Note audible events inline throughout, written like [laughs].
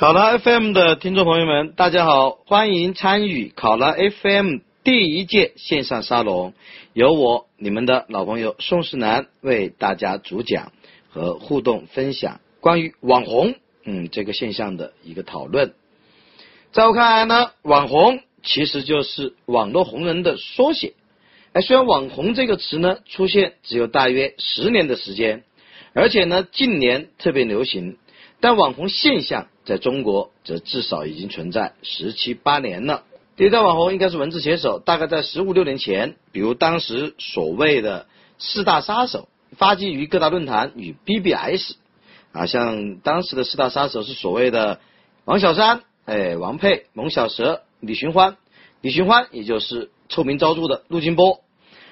考拉 FM 的听众朋友们，大家好，欢迎参与考拉 FM 第一届线上沙龙，由我你们的老朋友宋世南为大家主讲和互动分享关于网红嗯这个现象的一个讨论。在我看来呢，网红其实就是网络红人的缩写。哎，虽然网红这个词呢出现只有大约十年的时间，而且呢近年特别流行。但网红现象在中国则至少已经存在十七八年了。第一代网红应该是文字写手，大概在十五六年前，比如当时所谓的四大杀手，发迹于各大论坛与 BBS 啊，像当时的四大杀手是所谓的王小山、哎王佩、蒙小蛇、李寻欢。李寻欢也就是臭名昭著的陆金波，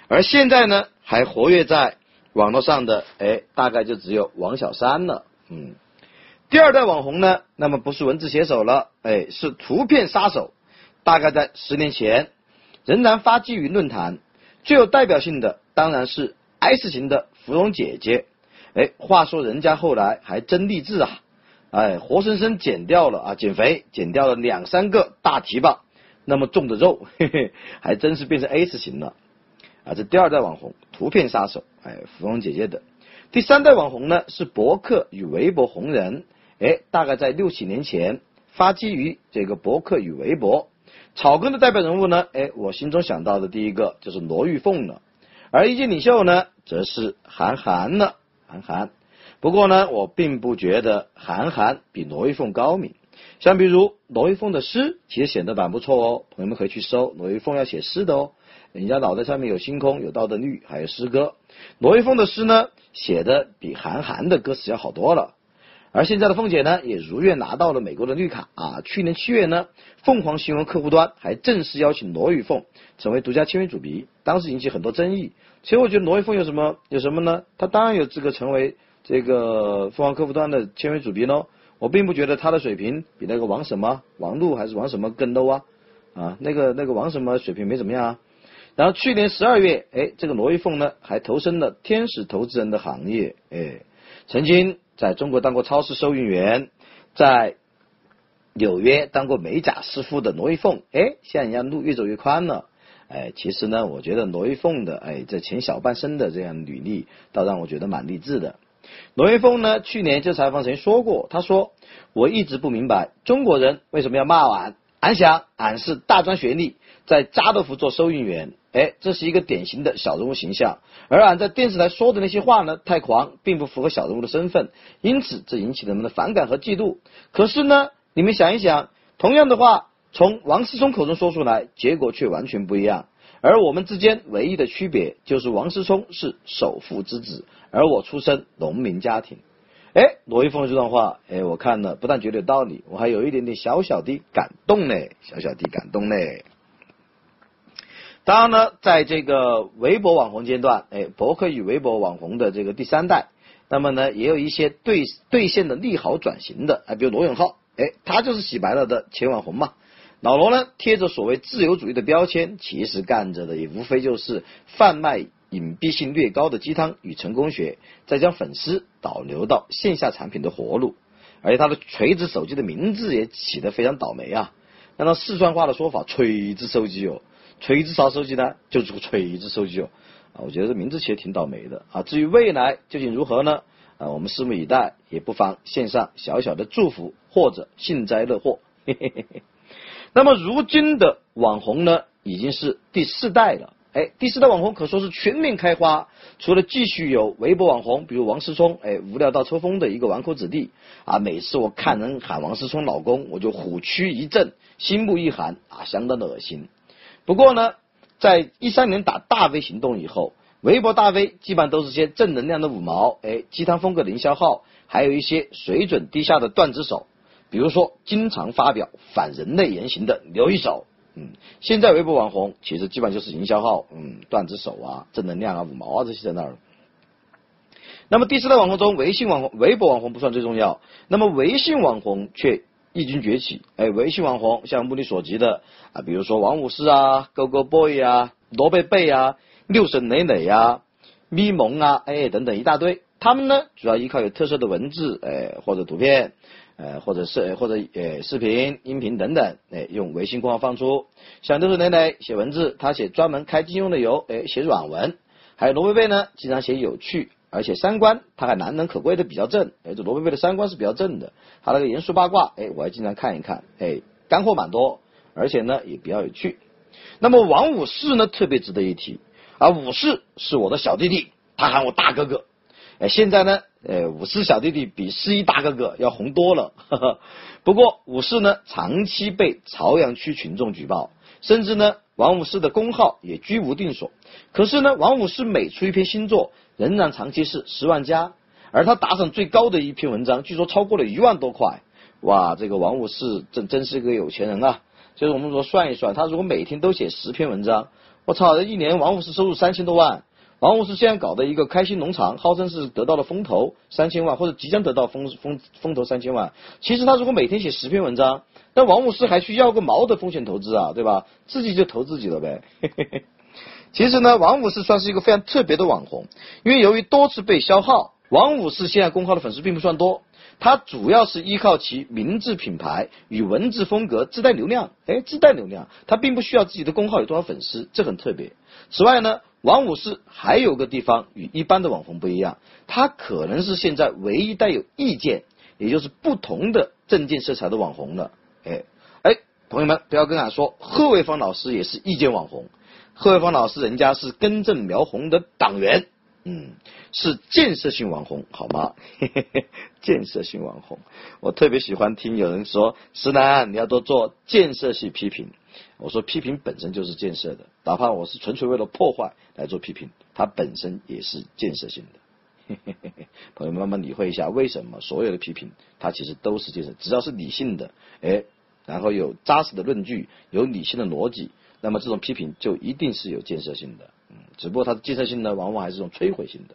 而现在呢还活跃在网络上的哎，大概就只有王小山了，嗯。第二代网红呢，那么不是文字写手了，哎，是图片杀手。大概在十年前，仍然发迹于论坛。最有代表性的当然是 S 型的芙蓉姐姐。哎，话说人家后来还真励志啊，哎，活生生减掉了啊，减肥减掉了两三个大提拔那么重的肉，嘿嘿，还真是变成 S 型了。啊，这第二代网红，图片杀手，哎，芙蓉姐姐的。第三代网红呢，是博客与微博红人。哎，大概在六七年前，发基于这个博客与微博，草根的代表人物呢？哎，我心中想到的第一个就是罗玉凤了，而意见领袖呢，则是韩寒了。韩寒，不过呢，我并不觉得韩寒比罗玉凤高明。像比如罗玉凤的诗，其实写的蛮不错哦，朋友们可以去搜罗玉凤要写诗的哦，人家脑袋上面有星空，有道德律，还有诗歌。罗玉凤的诗呢，写的比韩寒的歌词要好多了。而现在的凤姐呢，也如愿拿到了美国的绿卡啊！去年七月呢，凤凰新闻客户端还正式邀请罗玉凤成为独家签约主笔，当时引起很多争议。其实我觉得罗玉凤有什么有什么呢？她当然有资格成为这个凤凰客户端的签约主笔喽。我并不觉得她的水平比那个王什么王璐还是王什么更 low 啊啊！那个那个王什么水平没怎么样啊。然后去年十二月，哎，这个罗玉凤呢还投身了天使投资人的行业，哎，曾经。在中国当过超市收银员，在纽约当过美甲师傅的罗玉凤，哎，现在人家路越走越宽了，哎，其实呢，我觉得罗玉凤的哎这前小半生的这样履历，倒让我觉得蛮励志的。罗玉凤呢，去年就采访曾经说过，他说：“我一直不明白中国人为什么要骂俺，俺想俺是大专学历，在家乐福做收银员。”哎，这是一个典型的小人物形象，而俺在电视台说的那些话呢，太狂，并不符合小人物的身份，因此这引起人们的反感和嫉妒。可是呢，你们想一想，同样的话从王思聪口中说出来，结果却完全不一样。而我们之间唯一的区别，就是王思聪是首富之子，而我出身农民家庭。哎，罗一峰这段话，哎，我看了不但觉得有道理，我还有一点点小小的感动呢，小小的感动呢。当然呢，在这个微博网红阶段，哎，博客与微博网红的这个第三代，那么呢，也有一些兑兑现的利好转型的，哎，比如罗永浩，哎，他就是洗白了的前网红嘛。老罗呢，贴着所谓自由主义的标签，其实干着的也无非就是贩卖隐蔽性略高的鸡汤与成功学，再将粉丝导流到线下产品的活路。而且他的锤子手机的名字也起得非常倒霉啊，按照四川话的说法，锤子手机哦。锤子啥手机呢？就是个锤子手机哦，啊，我觉得这名字起的挺倒霉的啊。至于未来究竟如何呢？啊，我们拭目以待，也不妨献上小小的祝福或者幸灾乐祸。嘿嘿嘿嘿。那么如今的网红呢，已经是第四代了。哎，第四代网红可说是全面开花。除了继续有微博网红，比如王思聪，哎，无聊到抽风的一个纨绔子弟啊，每次我看人喊王思聪老公，我就虎躯一震，心目一寒啊，相当的恶心。不过呢，在一三年打大 V 行动以后，微博大 V 基本上都是些正能量的五毛，哎，鸡汤风格的营销号，还有一些水准低下的段子手。比如说经常发表反人类言行的刘一手，嗯，现在微博网红其实基本上就是营销号，嗯，段子手啊，正能量啊，五毛啊这些在那儿。那么第四代网红中，微信网红、微博网红不算最重要，那么微信网红却异军崛起。哎，微信网红像目力所及的啊，比如说王五四啊、Go Go Boy 啊、罗贝贝啊、六婶磊磊啊、咪蒙啊，哎等等一大堆。他们呢，主要依靠有特色的文字，哎或者图片，呃或者是或者呃视频、音频等等，哎用微信公号放出。像六婶磊磊写文字，他写专门开金庸的游，哎写软文。还有罗贝贝呢，经常写有趣。而且三观他还难能可贵的比较正，哎，这罗贝贝的三观是比较正的，他那个严肃八卦，哎，我还经常看一看，哎，干货蛮多，而且呢也比较有趣。那么王五四呢特别值得一提，啊，五四是我的小弟弟，他喊我大哥哥，哎，现在呢，呃，五四小弟弟比四一大哥哥要红多了，呵 [laughs] 呵不过五四呢长期被朝阳区群众举报，甚至呢王五四的公号也居无定所，可是呢王五四每出一篇新作。仍然长期是十万加，而他打赏最高的一篇文章，据说超过了一万多块。哇，这个王五是真真是个有钱人啊！就是我们说算一算，他如果每天都写十篇文章，我操，这一年王五是收入三千多万。王五是现在搞的一个开心农场，号称是得到了风投三千万，或者即将得到风风风投三千万。其实他如果每天写十篇文章，那王五是还需要个毛的风险投资啊，对吧？自己就投自己了呗。嘿嘿嘿其实呢，王五四算是一个非常特别的网红，因为由于多次被消耗，王五四现在公号的粉丝并不算多，他主要是依靠其名字品牌与文字风格自带流量，哎，自带流量，他并不需要自己的公号有多少粉丝，这很特别。此外呢，王五四还有个地方与一般的网红不一样，他可能是现在唯一带有意见，也就是不同的政见色彩的网红了。哎哎，朋友们不要跟俺说，贺卫方老师也是意见网红。贺卫方老师，人家是根正苗红的党员，嗯，是建设性网红，好吗？建设性网红，我特别喜欢听有人说，石楠你要多做建设性批评。我说批评本身就是建设的，哪怕我是纯粹为了破坏来做批评，它本身也是建设性的。朋友们慢慢理会一下，为什么所有的批评它其实都是建设，只要是理性的，哎，然后有扎实的论据，有理性的逻辑。那么这种批评就一定是有建设性的，嗯，只不过它的建设性呢，往往还是一种摧毁性的。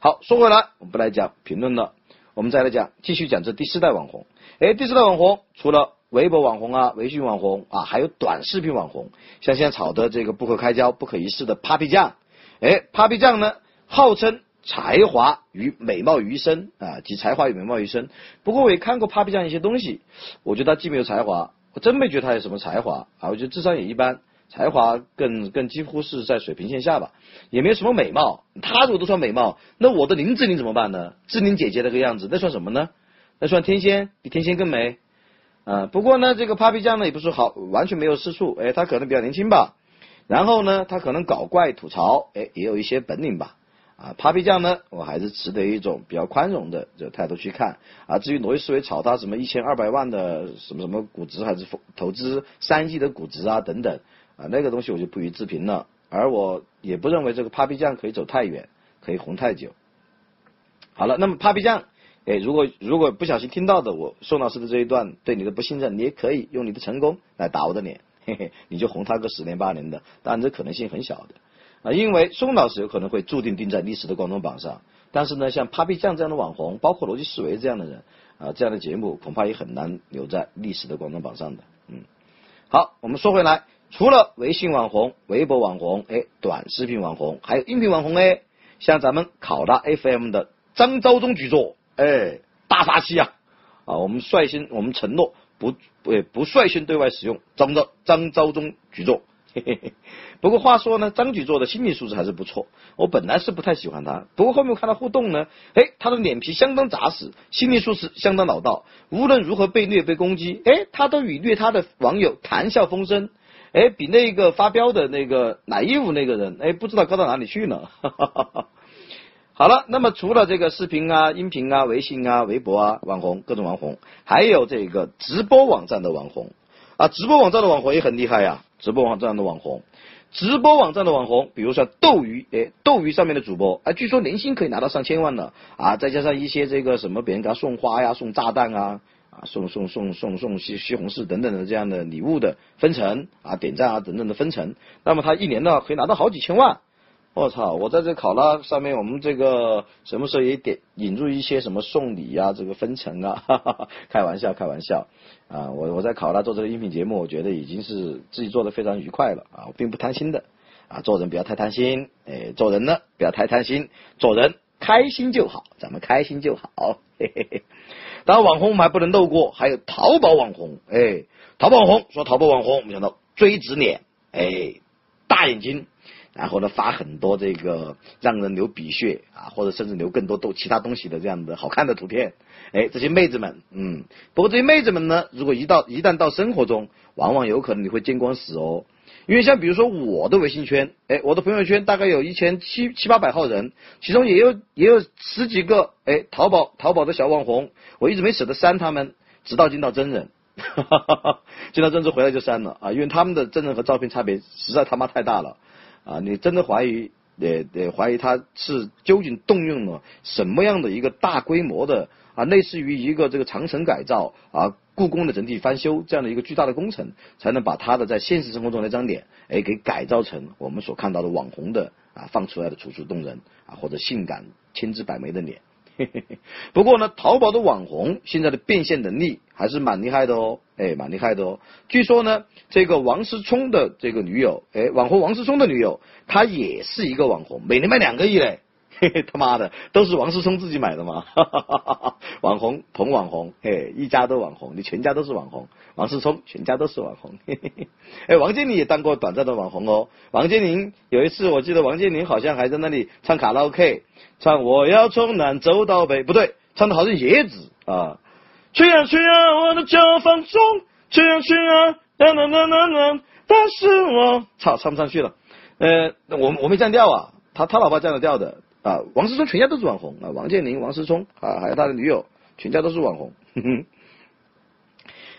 好，说回来，我们不来讲评论了，我们再来讲，继续讲这第四代网红。哎，第四代网红除了微博网红啊、微信网红啊，还有短视频网红，像现在炒的这个不可开交、不可一世的 Papi 酱。哎，Papi 酱呢，号称才华与美貌于一身啊，集才华与美貌于一身。不过我也看过 Papi 酱一些东西，我觉得他既没有才华，我真没觉得他有什么才华啊，我觉得智商也一般。才华更更几乎是在水平线下吧，也没有什么美貌。他如果都算美貌，那我的林志玲怎么办呢？志玲姐姐那个样子，那算什么呢？那算天仙，比天仙更美。啊，不过呢，这个 Papi 酱呢也不是好完全没有是处，哎，他可能比较年轻吧。然后呢，他可能搞怪吐槽，哎，也有一些本领吧。啊，Papi 酱呢，我还是持的一种比较宽容的这个态度去看。啊，至于罗伊思维炒他什么一千二百万的什么什么估值，还是投资三亿的估值啊等等。啊，那个东西我就不予置评了，而我也不认为这个 Papi 酱可以走太远，可以红太久。好了，那么 Papi 酱，哎，如果如果不小心听到的我宋老师的这一段对你的不信任，你也可以用你的成功来打我的脸，嘿嘿，你就红他个十年八年的，当然这可能性很小的啊，因为宋老师有可能会注定定在历史的广东榜上，但是呢，像 Papi 酱这样的网红，包括逻辑思维这样的人啊，这样的节目恐怕也很难留在历史的广东榜上的。嗯，好，我们说回来。除了微信网红、微博网红，哎，短视频网红，还有音频网红哎，像咱们考拉 FM 的张昭忠局座，哎，大发气啊！啊，我们率先，我们承诺不不不率先对外使用张昭张昭忠局座。嘿嘿嘿。不过话说呢，张举座的心理素质还是不错。我本来是不太喜欢他，不过后面看他互动呢，哎，他的脸皮相当扎实，心理素质相当老道。无论如何被虐被攻击，哎，他都与虐他的网友谈笑风生。哎，比那个发飙的那个奶衣服那个人，哎，不知道高到哪里去呢。[laughs] 好了，那么除了这个视频啊、音频啊、微信啊、微博啊、网红各种网红，还有这个直播网站的网红啊，直播网站的网红也很厉害呀。直播网站的网红，直播网站的网红，比如说斗鱼，哎，斗鱼上面的主播，啊，据说年薪可以拿到上千万呢。啊，再加上一些这个什么，别人给他送花呀、送炸弹啊，啊，送送送送送西西红柿等等的这样的礼物的分成啊，点赞啊等等的分成，那么他一年呢可以拿到好几千万。我操！我在这考拉上面，我们这个什么时候也点引入一些什么送礼啊，这个分成啊，哈哈哈，开玩笑，开玩笑啊！我我在考拉做这个音频节目，我觉得已经是自己做的非常愉快了啊！我并不贪心的啊，做人不要太贪心，哎，做人呢不要太贪心，做人开心就好，咱们开心就好，嘿嘿嘿。当然，网红我们还不能漏过，还有淘宝网红，哎，淘宝网红说淘宝网红，我们想到锥子脸，哎，大眼睛。然后呢，发很多这个让人流鼻血啊，或者甚至流更多都其他东西的这样的好看的图片，哎，这些妹子们，嗯，不过这些妹子们呢，如果一到一旦到生活中，往往有可能你会见光死哦。因为像比如说我的微信圈，哎，我的朋友圈大概有一千七七八百号人，其中也有也有十几个哎淘宝淘宝的小网红，我一直没舍得删他们，直到见到真人，哈哈哈见到真人回来就删了啊，因为他们的真人和照片差别实在他妈太大了。啊，你真的怀疑，呃呃，怀疑他是究竟动用了什么样的一个大规模的啊，类似于一个这个长城改造啊，故宫的整体翻修这样的一个巨大的工程，才能把他的在现实生活中那张脸，哎，给改造成我们所看到的网红的啊放出来的楚楚动人啊或者性感千姿百媚的脸。[laughs] 不过呢，淘宝的网红现在的变现能力还是蛮厉害的哦，哎，蛮厉害的哦。据说呢，这个王思聪的这个女友，哎，网红王思聪的女友，她也是一个网红，每年卖两个亿嘞。嘿嘿，他妈的，都是王思聪自己买的吗？[laughs] 网红捧网红，嘿，一家都网红，你全家都是网红。王思聪全家都是网红。嘿嘿嘿，哎，王健林也当过短暂的网红哦。王健林有一次，我记得王健林好像还在那里唱卡拉 OK，唱我要从南走到北，不对，唱的好像野子啊。去啊去啊，我的脚放纵，去啊去啊，啦啦啦啦啦，但是我操，唱不上去了。呃，我我没降调啊，他他老爸降了调的。啊，王思聪全家都是网红啊，王健林、王思聪啊，还有他的女友，全家都是网红。[laughs]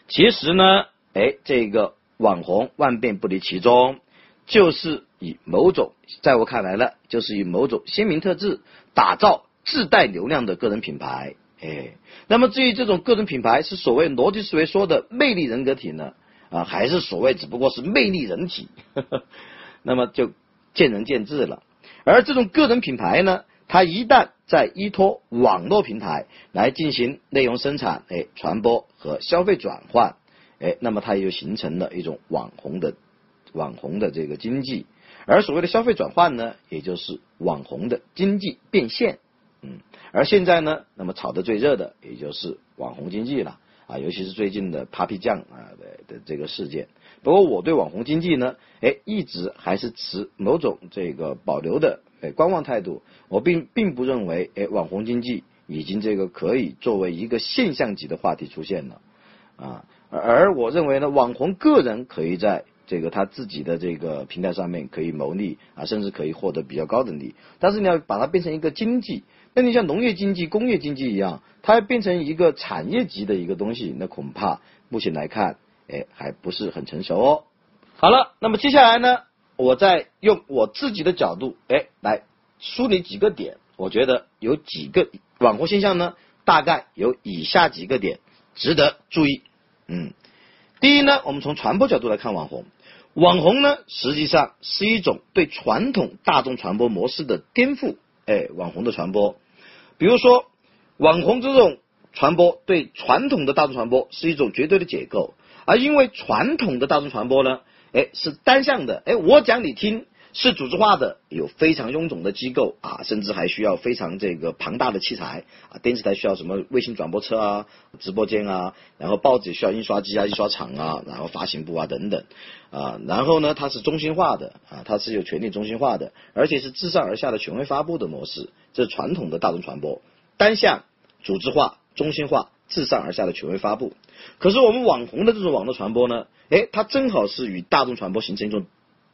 其实呢，哎，这个网红万变不离其宗，就是以某种，在我看来呢，就是以某种鲜明特质打造自带流量的个人品牌。哎，那么至于这种个人品牌是所谓逻辑思维说的魅力人格体呢，啊，还是所谓只不过是魅力人体？[laughs] 那么就见仁见智了。而这种个人品牌呢，它一旦在依托网络平台来进行内容生产、哎传播和消费转换，哎，那么它也就形成了一种网红的网红的这个经济。而所谓的消费转换呢，也就是网红的经济变现。嗯，而现在呢，那么炒得最热的也就是网红经济了啊，尤其是最近的 Papi 酱啊的的这个事件。不过我对网红经济呢，哎，一直还是持某种这个保留的哎观望态度。我并并不认为哎网红经济已经这个可以作为一个现象级的话题出现了啊。而我认为呢，网红个人可以在这个他自己的这个平台上面可以牟利啊，甚至可以获得比较高的利。但是你要把它变成一个经济，那你像农业经济、工业经济一样，它要变成一个产业级的一个东西，那恐怕目前来看。哎，还不是很成熟哦。好了，那么接下来呢，我再用我自己的角度，哎，来梳理几个点。我觉得有几个网红现象呢，大概有以下几个点值得注意。嗯，第一呢，我们从传播角度来看网红。网红呢，实际上是一种对传统大众传播模式的颠覆。哎，网红的传播，比如说网红这种传播对传统的大众传播是一种绝对的解构。而因为传统的大众传播呢，哎，是单向的，哎，我讲你听，是组织化的，有非常臃肿的机构啊，甚至还需要非常这个庞大的器材啊，电视台需要什么卫星转播车啊，直播间啊，然后报纸需要印刷机啊、印刷厂啊，然后发行部啊等等啊，然后呢，它是中心化的啊，它是有权力中心化的，而且是自上而下的权威发布的模式，这是传统的大众传播，单向、组织化、中心化、自上而下的权威发布。可是我们网红的这种网络传播呢，哎，它正好是与大众传播形成一种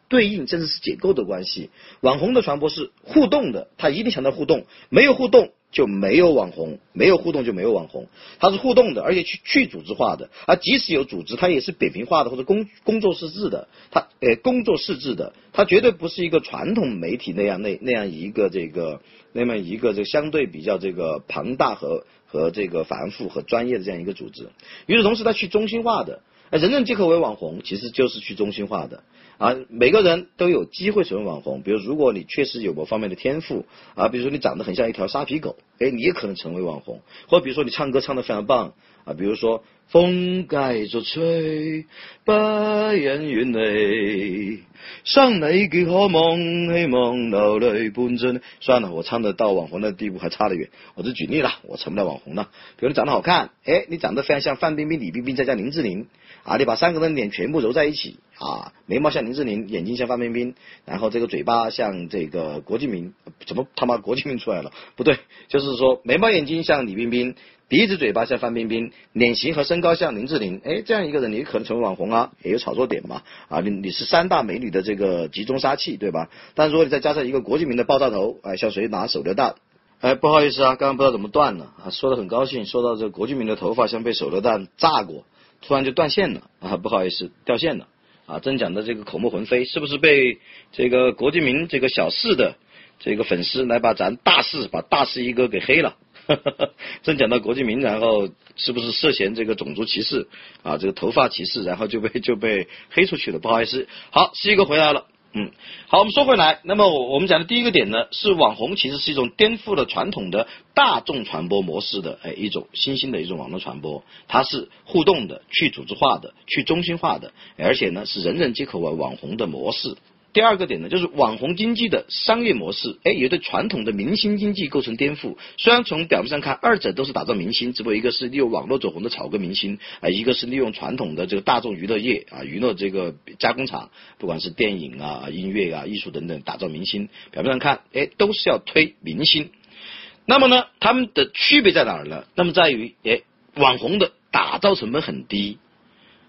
对应，甚至是解构的关系。网红的传播是互动的，它一定强调互动，没有互动就没有网红，没有互动就没有网红。它是互动的，而且去去组织化的，而即使有组织，它也是扁平化的或者工工作室制的，它呃工作室制的，它绝对不是一个传统媒体那样那那样一个这个那么一个这相对比较这个庞大和和这个繁复和专业的这样一个组织。与此同时，它去中心化的，人人皆可为网红，其实就是去中心化的。啊，每个人都有机会成为网红。比如，如果你确实有某方面的天赋啊，比如说你长得很像一条沙皮狗，哎，你也可能成为网红。或者比如说你唱歌唱得非常棒啊，比如说风盖着吹，白烟云里，想你极渴望，希望流泪伴着。算了，我唱的到网红的地步还差得远。我只举例了，我成不了网红了。比如你长得好看，哎，你长得非常像范冰冰、李冰冰再加林志玲。啊，你把三个人脸全部揉在一起啊，眉毛像林志玲，眼睛像范冰冰，然后这个嘴巴像这个郭敬明，怎么他妈郭敬明出来了？不对，就是说眉毛眼睛像李冰冰，鼻子嘴巴像范冰冰，脸型和身高像林志玲，哎，这样一个人你可能成为网红啊，也有炒作点嘛，啊，你你是三大美女的这个集中杀器，对吧？但如果你再加上一个郭敬明的爆炸头，哎，像谁拿手榴弹？哎，不好意思啊，刚刚不知道怎么断了啊，说的很高兴，说到这郭敬明的头发像被手榴弹炸过。突然就断线了啊！不好意思，掉线了啊！正讲的这个口沫横飞，是不是被这个郭敬明这个小四的这个粉丝来把咱大四把大四一哥给黑了？[laughs] 正讲到郭敬明，然后是不是涉嫌这个种族歧视啊？这个头发歧视，然后就被就被黑出去了？不好意思，好，四一哥回来了。嗯，好，我们说回来，那么我我们讲的第一个点呢，是网红其实是一种颠覆了传统的大众传播模式的，哎，一种新兴的一种网络传播，它是互动的、去组织化的、去中心化的，而且呢是人人皆可玩网红的模式。第二个点呢，就是网红经济的商业模式，哎，也对传统的明星经济构成颠覆。虽然从表面上看，二者都是打造明星，只不过一个是利用网络走红的草根明星，啊，一个是利用传统的这个大众娱乐业啊，娱乐这个加工厂，不管是电影啊、音乐啊、艺术等等，打造明星。表面上看，哎，都是要推明星。那么呢，他们的区别在哪儿呢？那么在于，哎，网红的打造成本很低。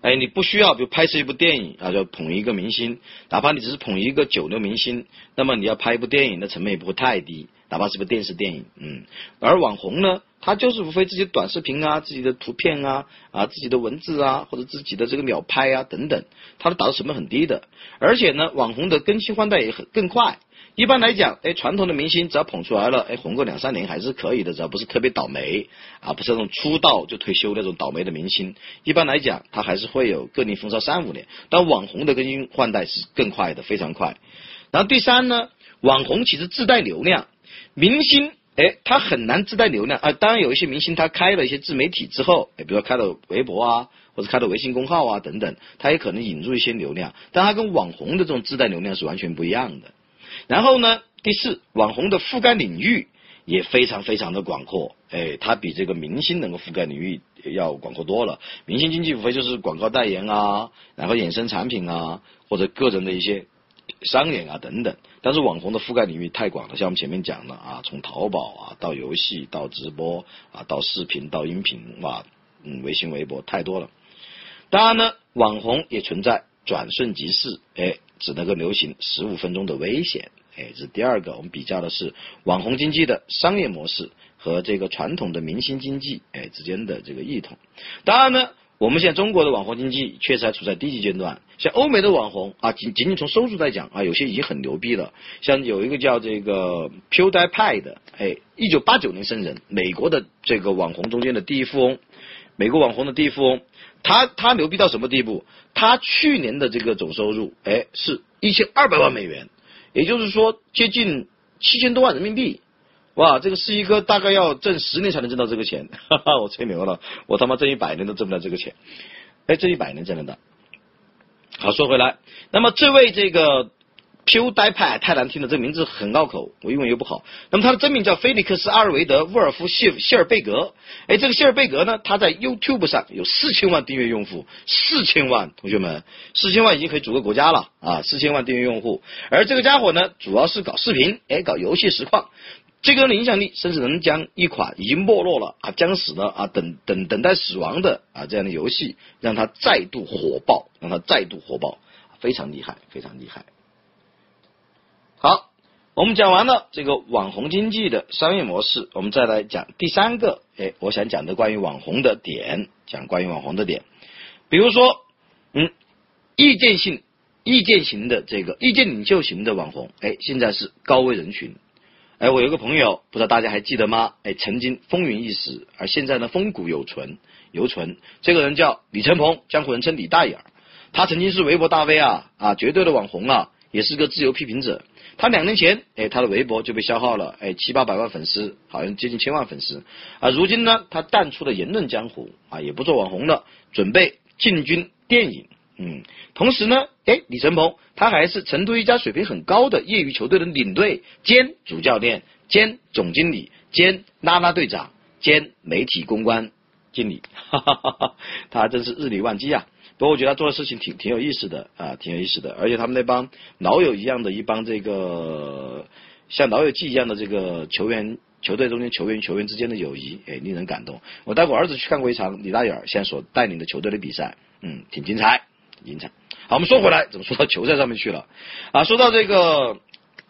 哎，你不需要，比如拍摄一部电影啊，就捧一个明星，哪怕你只是捧一个九流明星，那么你要拍一部电影的成本也不会太低，哪怕是部电视电影，嗯。而网红呢，他就是无非自己短视频啊、自己的图片啊、啊自己的文字啊，或者自己的这个秒拍啊等等，他的打造成本很低的，而且呢，网红的更新换代也很更快。一般来讲，哎，传统的明星只要捧出来了，哎，红个两三年还是可以的，只要不是特别倒霉啊，不是那种出道就退休那种倒霉的明星。一般来讲，他还是会有个例风骚三五年。但网红的更新换代是更快的，非常快。然后第三呢，网红其实自带流量，明星哎，他很难自带流量啊。当然有一些明星他开了一些自媒体之后，哎，比如说开了微博啊，或者开了微信公号啊等等，他也可能引入一些流量，但他跟网红的这种自带流量是完全不一样的。然后呢，第四，网红的覆盖领域也非常非常的广阔，哎，它比这个明星能够覆盖领域要广阔多了。明星经济无非就是广告代言啊，然后衍生产品啊，或者个人的一些商演啊等等。但是网红的覆盖领域太广了，像我们前面讲的啊，从淘宝啊到游戏到直播啊到视频到音频哇，嗯，微信微博太多了。当然呢，网红也存在转瞬即逝，哎。只能够流行十五分钟的危险，哎，这是第二个。我们比较的是网红经济的商业模式和这个传统的明星经济，哎之间的这个异同。当然呢，我们现在中国的网红经济确实还处在低级阶段。像欧美的网红啊，仅仅仅从收入来讲啊，有些已经很牛逼了。像有一个叫这个 PewDiePie 的，哎，一九八九年生人，美国的这个网红中间的第一富翁，美国网红的第一富翁。他他牛逼到什么地步？他去年的这个总收入，哎，是一千二百万美元，也就是说接近七千多万人民币。哇，这个是一个大概要挣十年才能挣到这个钱，哈哈，我吹牛了，我他妈挣一百年都挣不了这个钱，哎，挣一百年挣得到。好，说回来，那么这位这个。Q 呆派太难听了，这个名字很拗口，我英文又不好。那么他的真名叫菲利克斯·阿尔维德·沃尔夫·谢谢尔贝格。哎，这个谢尔贝格呢，他在 YouTube 上有四千万订阅用户，四千万，同学们，四千万已经可以组个国家了啊！四千万订阅用户，而这个家伙呢，主要是搞视频，哎，搞游戏实况。这个人的影响力，甚至能将一款已经没落了啊、将死的啊、等等等待死亡的啊这样的游戏，让它再度火爆，让它再度火爆，非常厉害，非常厉害。好，我们讲完了这个网红经济的商业模式，我们再来讲第三个，哎，我想讲的关于网红的点，讲关于网红的点，比如说，嗯，意见性、意见型的这个意见领袖型的网红，哎，现在是高危人群，哎，我有个朋友，不知道大家还记得吗？哎，曾经风云一时，而现在呢，风骨犹存，犹存。这个人叫李承鹏，江湖人称李大眼儿。他曾经是微博大 V 啊，啊，绝对的网红啊，也是个自由批评者。他两年前，哎，他的微博就被消耗了，哎，七八百万粉丝，好像接近千万粉丝。啊，如今呢，他淡出了言论江湖，啊，也不做网红了，准备进军电影。嗯，同时呢，哎，李承鹏他还是成都一家水平很高的业余球队的领队兼主教练兼总经理兼拉拉队长兼媒体公关经理，哈哈哈哈他真是日理万机啊。不过我觉得他做的事情挺挺有意思的啊，挺有意思的。而且他们那帮老友一样的一帮这个像老友记一样的这个球员，球队中间球员球员之间的友谊，哎，令人感动。我带我儿子去看过一场李大眼儿现在所带领的球队的比赛，嗯，挺精彩，精彩。好，我们说回来，怎么说到球赛上面去了？啊，说到这个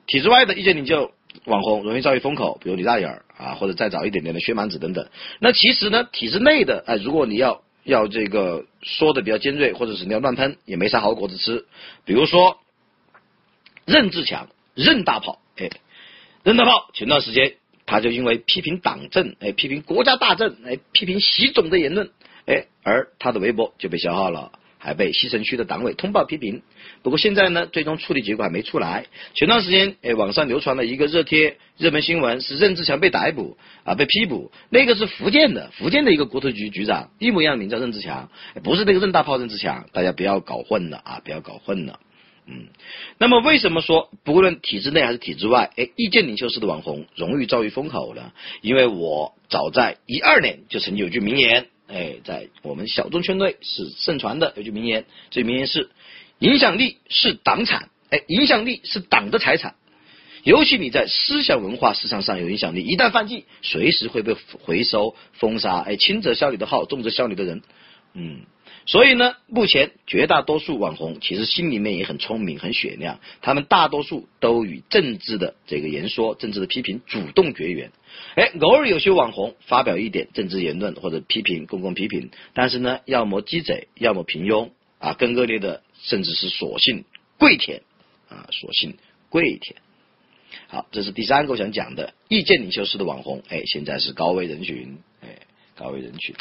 体制外的意见领袖网红容易遭遇风口，比如李大眼儿啊，或者再早一点点的薛蛮子等等。那其实呢，体制内的，哎，如果你要。要这个说的比较尖锐，或者是你要乱喷，也没啥好果子吃。比如说任志强，任大炮，哎，任大炮前段时间他就因为批评党政，哎，批评国家大政，哎，批评习总的言论，哎，而他的微博就被消耗了。还被西城区的党委通报批评，不过现在呢，最终处理结果还没出来。前段时间，哎，网上流传了一个热贴热门新闻，是任志强被逮捕啊，被批捕。那个是福建的，福建的一个国土局局长，一模一样名叫任志强，不是那个任大炮任志强，大家不要搞混了啊，不要搞混了。嗯，那么为什么说不论体制内还是体制外，哎，意见领袖式的网红容易遭遇风口呢？因为我早在一二年就曾经有句名言。哎，在我们小众圈内是盛传的有句名言，这名言是：影响力是党产，哎，影响力是党的财产。尤其你在思想文化市场上有影响力，一旦犯忌，随时会被回收封杀。哎，轻则消你的号，重则消你的人。嗯，所以呢，目前绝大多数网红其实心里面也很聪明、很雪亮，他们大多数都与政治的这个言说、政治的批评主动绝缘。哎，偶尔有些网红发表一点政治言论或者批评公共批评，但是呢，要么鸡贼，要么平庸啊，更恶劣的甚至是索性跪舔啊，索性跪舔。好，这是第三个我想讲的意见领袖式的网红，哎，现在是高危人群，哎，高危人群。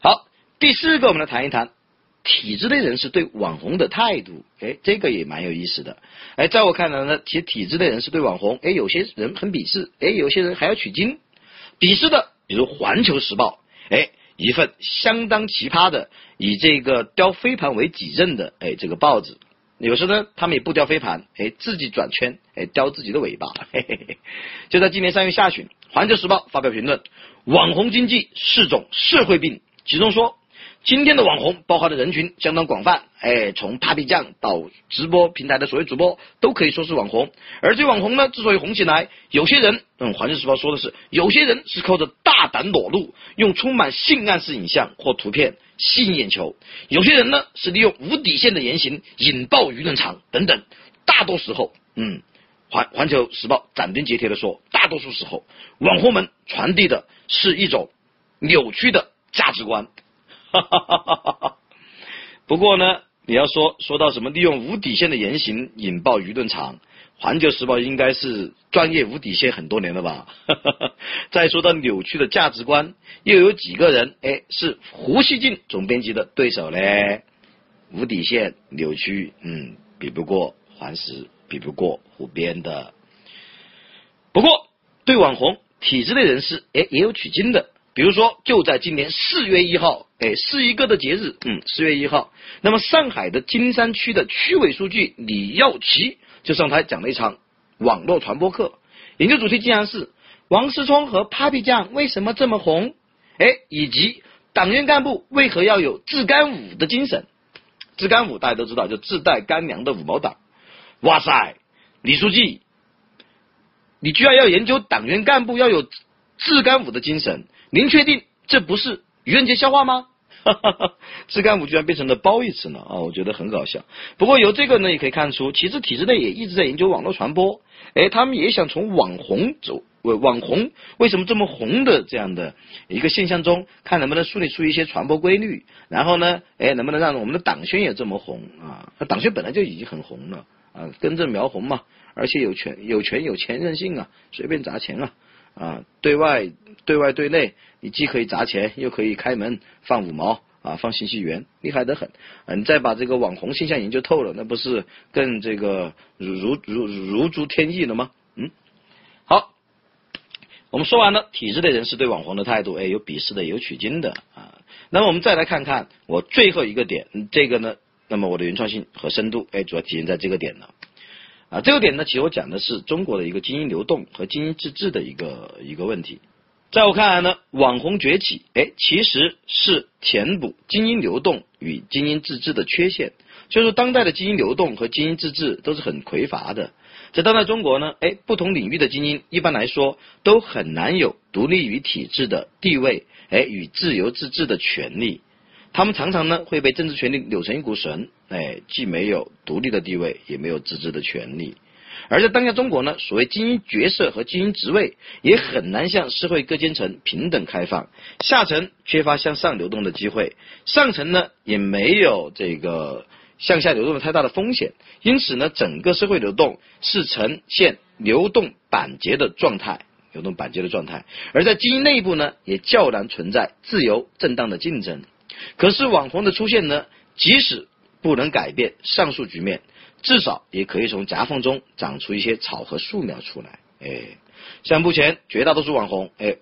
好，第四个我们来谈一谈体制内人士对网红的态度，哎，这个也蛮有意思的。哎，在我看来呢，其实体制内人士对网红，哎，有些人很鄙视，哎，有些人还要取经。鄙视的，比如《环球时报》，哎，一份相当奇葩的，以这个叼飞盘为己任的，哎，这个报纸，有时呢，他们也不叼飞盘，哎，自己转圈，哎，叼自己的尾巴。嘿嘿嘿。就在今年三月下旬，《环球时报》发表评论：网红经济是种社会病，其中说。今天的网红包含的人群相当广泛，哎，从 Papi 酱到直播平台的所有主播都可以说是网红。而这网红呢，之所以红起来，有些人，嗯，《环球时报》说的是，有些人是靠着大胆裸露，用充满性暗示影像或图片吸引眼球；有些人呢，是利用无底线的言行引爆舆论场等等。大多时候，嗯，《环环球时报》斩钉截铁的说，大多数时候，网红们传递的是一种扭曲的价值观。哈哈哈哈哈！不过呢，你要说说到什么利用无底线的言行引爆舆论场，《环球时报》应该是专业无底线很多年了吧？哈哈哈！再说到扭曲的价值观，又有几个人哎是胡锡进总编辑的对手嘞？无底线扭曲，嗯，比不过环时，比不过胡编的。不过对网红体制内人士，哎，也有取经的。比如说，就在今年四月一号，哎，是一个的节日，嗯，四月一号，那么上海的金山区的区委书记李耀奇就上台讲了一场网络传播课，研究主题竟然是王思聪和 Papi 酱为什么这么红，哎，以及党员干部为何要有自干五的精神，自干五大家都知道，就自带干粮的五毛党，哇塞，李书记，你居然要研究党员干部要有自干五的精神。您确定这不是愚人节笑话吗？[laughs] 自干五居然变成了褒义词呢啊，我觉得很搞笑。不过由这个呢也可以看出，其实体制内也一直在研究网络传播，哎，他们也想从网红走，网红为什么这么红的这样的一个现象中，看能不能梳理出一些传播规律，然后呢，哎，能不能让我们的党宣也这么红啊？那党宣本来就已经很红了啊，根正苗红嘛，而且有权有权有钱任性啊，随便砸钱啊，啊，对外对外对内，你既可以砸钱，又可以开门放五毛啊，放信息源，厉害得很。啊，你再把这个网红现象研究透了，那不是更这个如如如如诸天意了吗？嗯，好，我们说完了体制内人士对网红的态度，哎，有鄙视的，有取经的啊。那么我们再来看看我最后一个点，这个呢？那么我的原创性和深度，哎，主要体现在这个点了。啊，这个点呢，其实我讲的是中国的一个精英流动和精英自治的一个一个问题。在我看来呢，网红崛起，哎，其实是填补精英流动与精英自治的缺陷。就是当代的精英流动和精英自治都是很匮乏的。在当代中国呢，哎，不同领域的精英一般来说都很难有独立于体制的地位，哎，与自由自治的权利。他们常常呢会被政治权力扭成一股绳，哎，既没有独立的地位，也没有自治的权利。而在当下中国呢，所谓精英角色和精英职位也很难向社会各阶层平等开放，下层缺乏向上流动的机会，上层呢也没有这个向下流动的太大的风险。因此呢，整个社会流动是呈现流动板结的状态，流动板结的状态。而在精英内部呢，也较难存在自由正当的竞争。可是网红的出现呢，即使不能改变上述局面，至少也可以从夹缝中长出一些草和树苗出来。哎，像目前绝大多数网红，哎，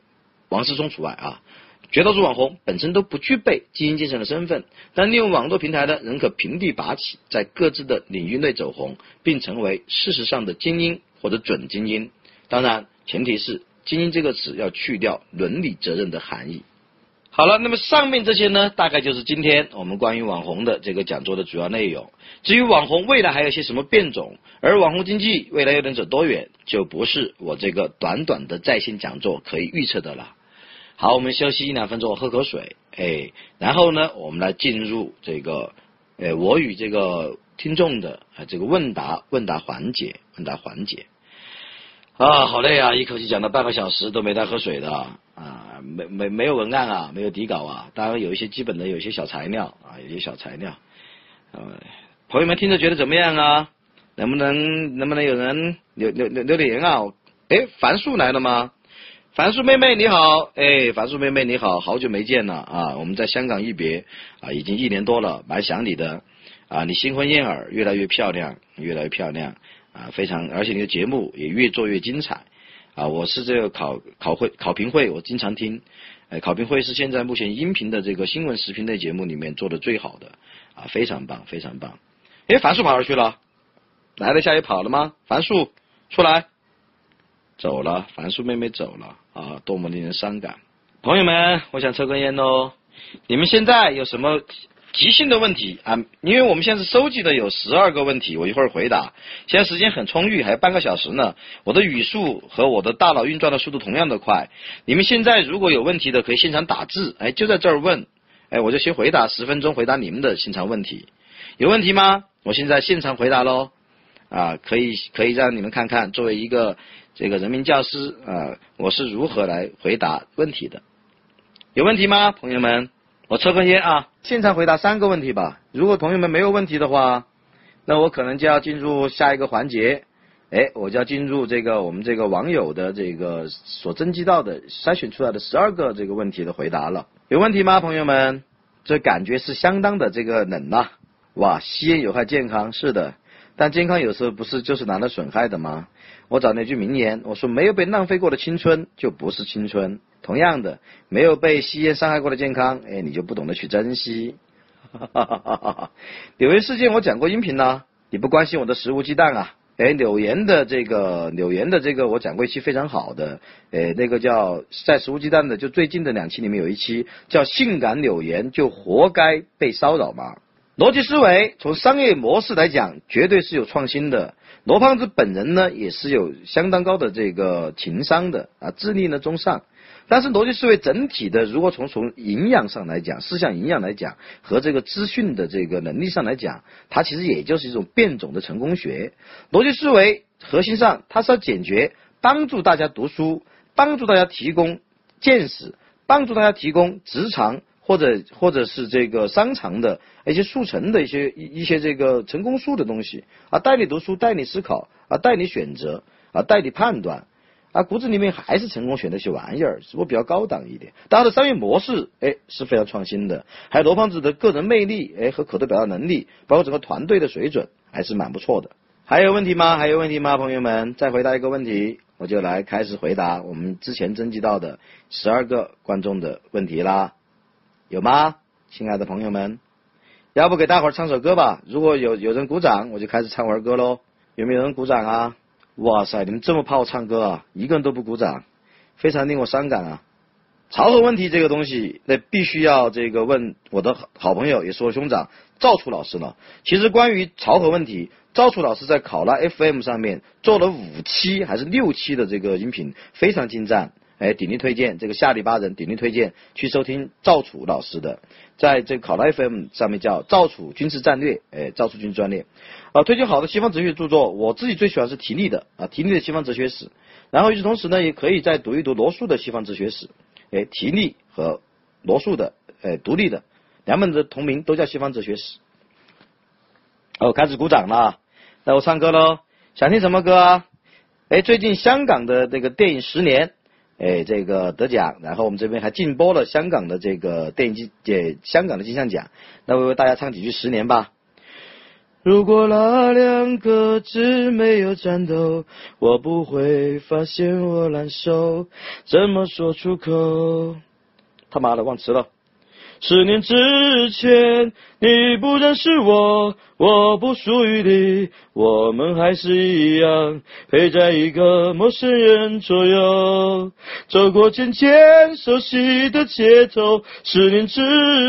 王思聪除外啊，绝大多数网红本身都不具备精英精神的身份，但利用网络平台呢，仍可平地拔起，在各自的领域内走红，并成为事实上的精英或者准精英。当然，前提是“精英”这个词要去掉伦理责任的含义。好了，那么上面这些呢，大概就是今天我们关于网红的这个讲座的主要内容。至于网红未来还有些什么变种，而网红经济未来又能走多远，就不是我这个短短的在线讲座可以预测的了。好，我们休息一两分钟，我喝口水，哎，然后呢，我们来进入这个，呃，我与这个听众的啊这个问答问答环节，问答环节。啊，好累啊！一口气讲了半个小时都没带喝水的啊，没没没有文案啊，没有底稿啊，当然有一些基本的，有一些小材料啊，有些小材料。呃，朋友们听着觉得怎么样啊？能不能能不能有人留留留留言啊？哎，樊树来了吗？樊树妹妹你好，哎，樊树妹妹你好，好久没见了啊！我们在香港一别啊，已经一年多了，蛮想你的啊！你新婚燕尔，越来越漂亮，越来越漂亮。啊，非常，而且你的节目也越做越精彩，啊，我是这个考考会考评会，我经常听，哎，考评会是现在目前音频的这个新闻视频类节目里面做的最好的，啊，非常棒，非常棒。哎，樊树跑哪去了？来了下也跑了吗？樊树出来，走了，樊树妹妹走了，啊，多么令人伤感。朋友们，我想抽根烟哦，你们现在有什么？即兴的问题啊，因为我们现在是收集的有十二个问题，我一会儿回答。现在时间很充裕，还有半个小时呢。我的语速和我的大脑运转的速度同样的快。你们现在如果有问题的，可以现场打字，哎，就在这儿问，哎，我就先回答十分钟，回答你们的现场问题。有问题吗？我现在现场回答喽，啊，可以可以让你们看看，作为一个这个人民教师啊，我是如何来回答问题的。有问题吗，朋友们？我抽根烟啊，现场回答三个问题吧。如果朋友们没有问题的话，那我可能就要进入下一个环节。哎，我就要进入这个我们这个网友的这个所征集到的筛选出来的十二个这个问题的回答了。有问题吗，朋友们？这感觉是相当的这个冷呐。哇，吸烟有害健康，是的。但健康有时候不是就是拿来损害的吗？我找那句名言，我说没有被浪费过的青春就不是青春。同样的，没有被吸烟伤害过的健康，哎，你就不懂得去珍惜。[laughs] 柳岩事件我讲过音频啦，你不关心我的食物鸡蛋啊？哎，柳岩的这个柳岩的这个我讲过一期非常好的，哎，那个叫在食物鸡蛋的，就最近的两期里面有一期叫性感柳岩就活该被骚扰吗？逻辑思维从商业模式来讲，绝对是有创新的。罗胖子本人呢，也是有相当高的这个情商的啊，智力呢中上。但是逻辑思维整体的，如果从从营养上来讲，思想营养来讲，和这个资讯的这个能力上来讲，它其实也就是一种变种的成功学。逻辑思维核心上，它是要解决帮助大家读书，帮助大家提供见识，帮助大家提供职场或者或者是这个商场的一些速成的一些一一些这个成功术的东西啊，带你读书，带你思考啊，带你选择啊，带你判断啊，骨子里面还是成功选那些玩意儿，只不过比较高档一点。它的商业模式哎是非常创新的，还有罗胖子的个人魅力哎和口头表达能力，包括整个团队的水准还是蛮不错的。还有问题吗？还有问题吗，朋友们？再回答一个问题，我就来开始回答我们之前征集到的十二个观众的问题啦。有吗，亲爱的朋友们？要不给大伙儿唱首歌吧？如果有有人鼓掌，我就开始唱会儿歌喽。有没有人鼓掌啊？哇塞，你们这么怕我唱歌啊？一个人都不鼓掌，非常令我伤感啊！潮和问题这个东西，那必须要这个问我的好朋友，也是我兄长赵楚老师了。其实关于潮和问题，赵楚老师在考拉 FM 上面做了五期还是六期的这个音频，非常精湛。哎，鼎力推荐这个下里巴人，鼎力推荐去收听赵楚老师的，在这个考拉 FM 上面叫赵楚军事战略，哎，赵楚军事专列，啊，推荐好的西方哲学著作，我自己最喜欢是提利的啊，提利的西方哲学史，然后与此同时呢，也可以再读一读罗素的西方哲学史，哎，提利和罗素的，哎，独立的两本的同名都叫西方哲学史。哦，开始鼓掌了，那我唱歌喽，想听什么歌啊？哎，最近香港的这个电影《十年》。哎，这个得奖，然后我们这边还禁播了香港的这个电影金，呃，香港的金像奖。那我为大家唱几句《十年》吧。如果那两个字没有颤抖，我不会发现我难受，怎么说出口？他妈的，忘词了。十年之前，你不认识我，我不属于你，我们还是一样陪在一个陌生人左右，走过渐渐熟悉的街头。十年之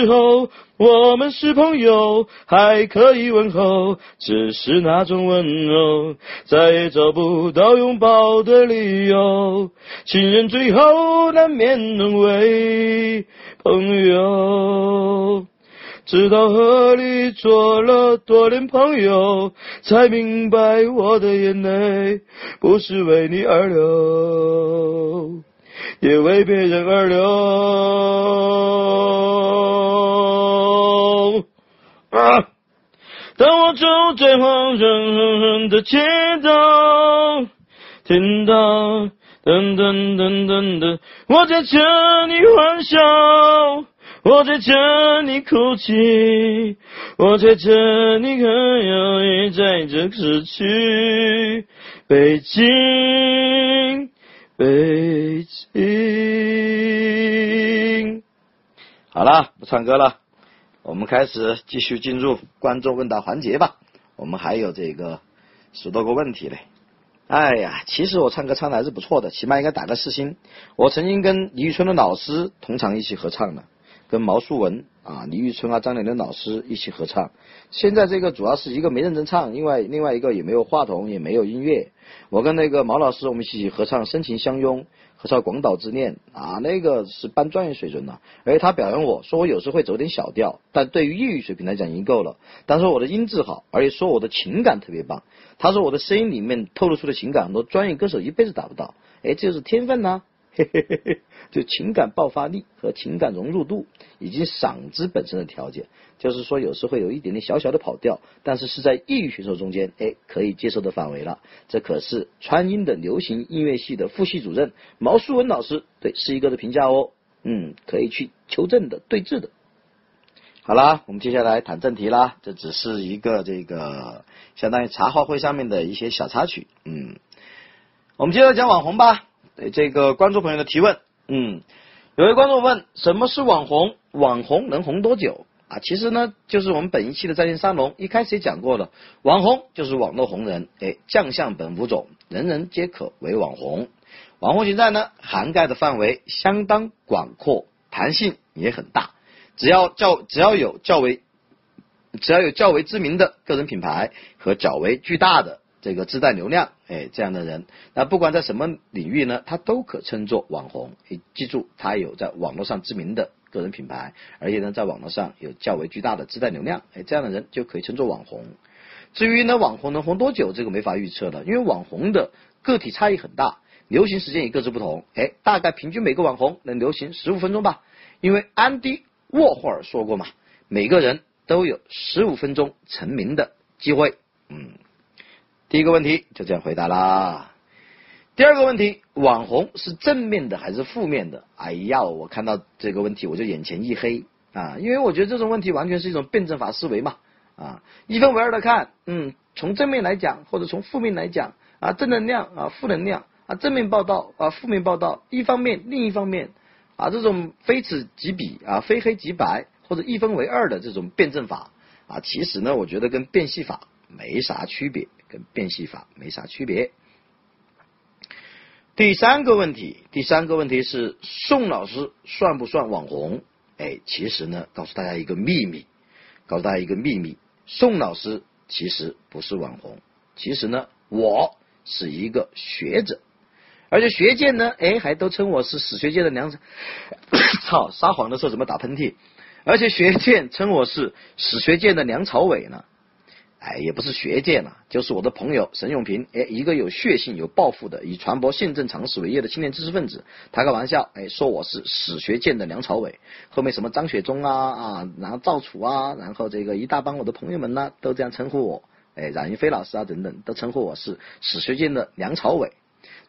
后，我们是朋友，还可以问候，只是那种温柔再也找不到拥抱的理由。情人最后难免沦为。朋友，直到和你做了多年朋友，才明白我的眼泪不是为你而流，也为别人而流。啊！当我走在黄人的街道，听到。噔噔噔噔噔，我在这里欢笑，我在这里哭泣，我在这里可有也在这失去。北京，北京。好了，不唱歌了，我们开始继续进入观众问答环节吧。我们还有这个十多个问题嘞。哎呀，其实我唱歌唱的还是不错的，起码应该打个四星。我曾经跟李宇春的老师同场一起合唱的，跟毛淑文啊、李宇春啊、张磊的老师一起合唱。现在这个主要是一个没认真唱，另外另外一个也没有话筒，也没有音乐。我跟那个毛老师我们一起合唱《深情相拥》。合唱《广岛之恋》啊，那个是半专业水准的，而且他表扬我说我有时会走点小调，但对于业余水平来讲已经够了。但是我的音质好，而且说我的情感特别棒。他说我的声音里面透露出的情感，很多专业歌手一辈子达不到。哎，这就是天分呐。嘿嘿嘿嘿，就情感爆发力和情感融入度，以及嗓子本身的条件，就是说有时会有一点点小小的跑调，但是是在业余选手中间，哎，可以接受的范围了。这可是川音的流行音乐系的副系主任毛淑文老师对是一个的评价哦，嗯，可以去求证的对质的。好啦，我们接下来谈正题啦，这只是一个这个相当于茶话会上面的一些小插曲，嗯，我们接着讲网红吧。对这个观众朋友的提问，嗯，有位观众问，什么是网红？网红能红多久？啊，其实呢，就是我们本一期的在线沙龙一开始也讲过了，网红就是网络红人，哎，将相本无种，人人皆可为网红。网红形态呢，涵盖的范围相当广阔，弹性也很大，只要较只要有较为只要有较为知名的个人品牌和较为巨大的。这个自带流量，哎，这样的人，那不管在什么领域呢，他都可称作网红。你记住，他有在网络上知名的个人品牌，而且呢，在网络上有较为巨大的自带流量，哎，这样的人就可以称作网红。至于呢，网红能红多久，这个没法预测的，因为网红的个体差异很大，流行时间也各自不同。哎，大概平均每个网红能流行十五分钟吧。因为安迪沃霍尔说过嘛，每个人都有十五分钟成名的机会。嗯，第一个问题就这样回答啦。第二个问题，网红是正面的还是负面的？哎呀，我看到这个问题我就眼前一黑啊，因为我觉得这种问题完全是一种辩证法思维嘛啊，一分为二的看，嗯，从正面来讲或者从负面来讲啊，正能量啊，负能量啊，正面报道啊，负面报道，一方面另一方面啊，这种非此即彼啊，非黑即白或者一分为二的这种辩证法啊，其实呢，我觉得跟变戏法没啥区别，跟变戏法没啥区别。第三个问题，第三个问题是宋老师算不算网红？哎，其实呢，告诉大家一个秘密，告诉大家一个秘密，宋老师其实不是网红，其实呢，我是一个学者，而且学界呢，哎，还都称我是史学界的梁，[coughs] 操，撒谎的时候怎么打喷嚏？而且学界称我是史学界的梁朝伟呢。哎，也不是学界嘛，就是我的朋友沈永平，哎，一个有血性、有抱负的，以传播宪政常识为业的青年知识分子，开个玩笑，哎，说我是史学界的梁朝伟，后面什么张雪忠啊啊，然后赵楚啊，然后这个一大帮我的朋友们呢，都这样称呼我，哎，冉云飞老师啊等等，都称呼我是史学界的梁朝伟。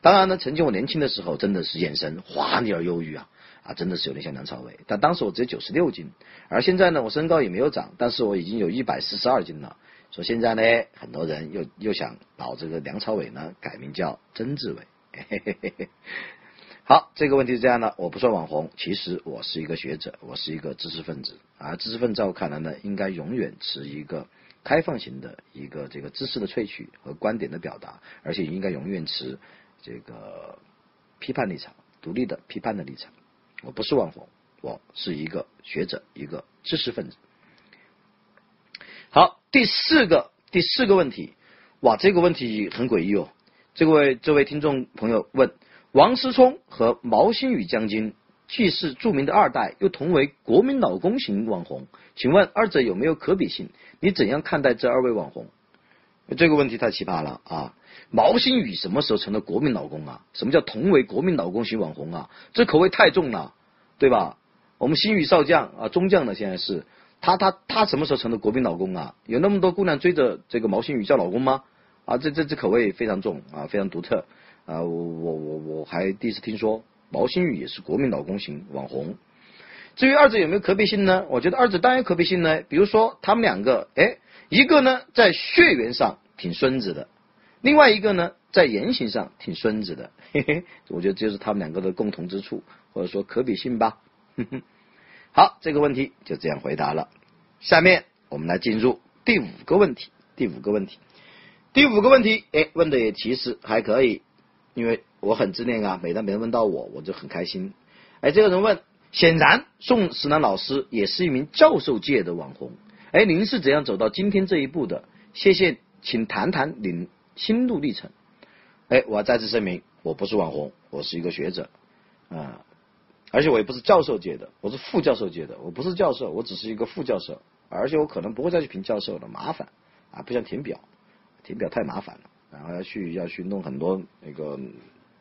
当然呢，曾经我年轻的时候，真的是眼神华丽而忧郁啊，啊，真的是有点像梁朝伟。但当时我只有九十六斤，而现在呢，我身高也没有长，但是我已经有一百四十二斤了。说现在呢，很多人又又想把这个梁朝伟呢改名叫曾志伟。好，这个问题是这样的，我不算网红，其实我是一个学者，我是一个知识分子啊。知识分子在我看来呢，应该永远持一个开放型的一个这个知识的萃取和观点的表达，而且应该永远持这个批判立场，独立的批判的立场。我不是网红，我是一个学者，一个知识分子。好，第四个第四个问题，哇，这个问题很诡异哦。这位这位听众朋友问：王思聪和毛新宇将军既是著名的二代，又同为国民老公型网红，请问二者有没有可比性？你怎样看待这二位网红？这个问题太奇葩了啊！毛新宇什么时候成了国民老公啊？什么叫同为国民老公型网红啊？这口味太重了，对吧？我们新宇少将啊，中将呢，现在是。他他他什么时候成了国民老公啊？有那么多姑娘追着这个毛新宇叫老公吗？啊，这这这口味非常重啊，非常独特啊！我我我我还第一次听说毛新宇也是国民老公型网红。至于二者有没有可比性呢？我觉得二者当然有可比性呢。比如说他们两个，哎，一个呢在血缘上挺孙子的，另外一个呢在言行上挺孙子的。嘿嘿，我觉得这就是他们两个的共同之处，或者说可比性吧。哼哼。好，这个问题就这样回答了。下面我们来进入第五个问题。第五个问题，第五个问题，哎，问的也其实还可以，因为我很自恋啊。每当别人问到我，我就很开心。哎，这个人问，显然宋石南老师也是一名教授界的网红。哎，您是怎样走到今天这一步的？谢谢，请谈谈您心路历程。哎，我要再次声明，我不是网红，我是一个学者啊。而且我也不是教授界的，我是副教授界的。我不是教授，我只是一个副教授。而且我可能不会再去评教授了，麻烦啊！不像填表，填表太麻烦了，然后要去要去弄很多那个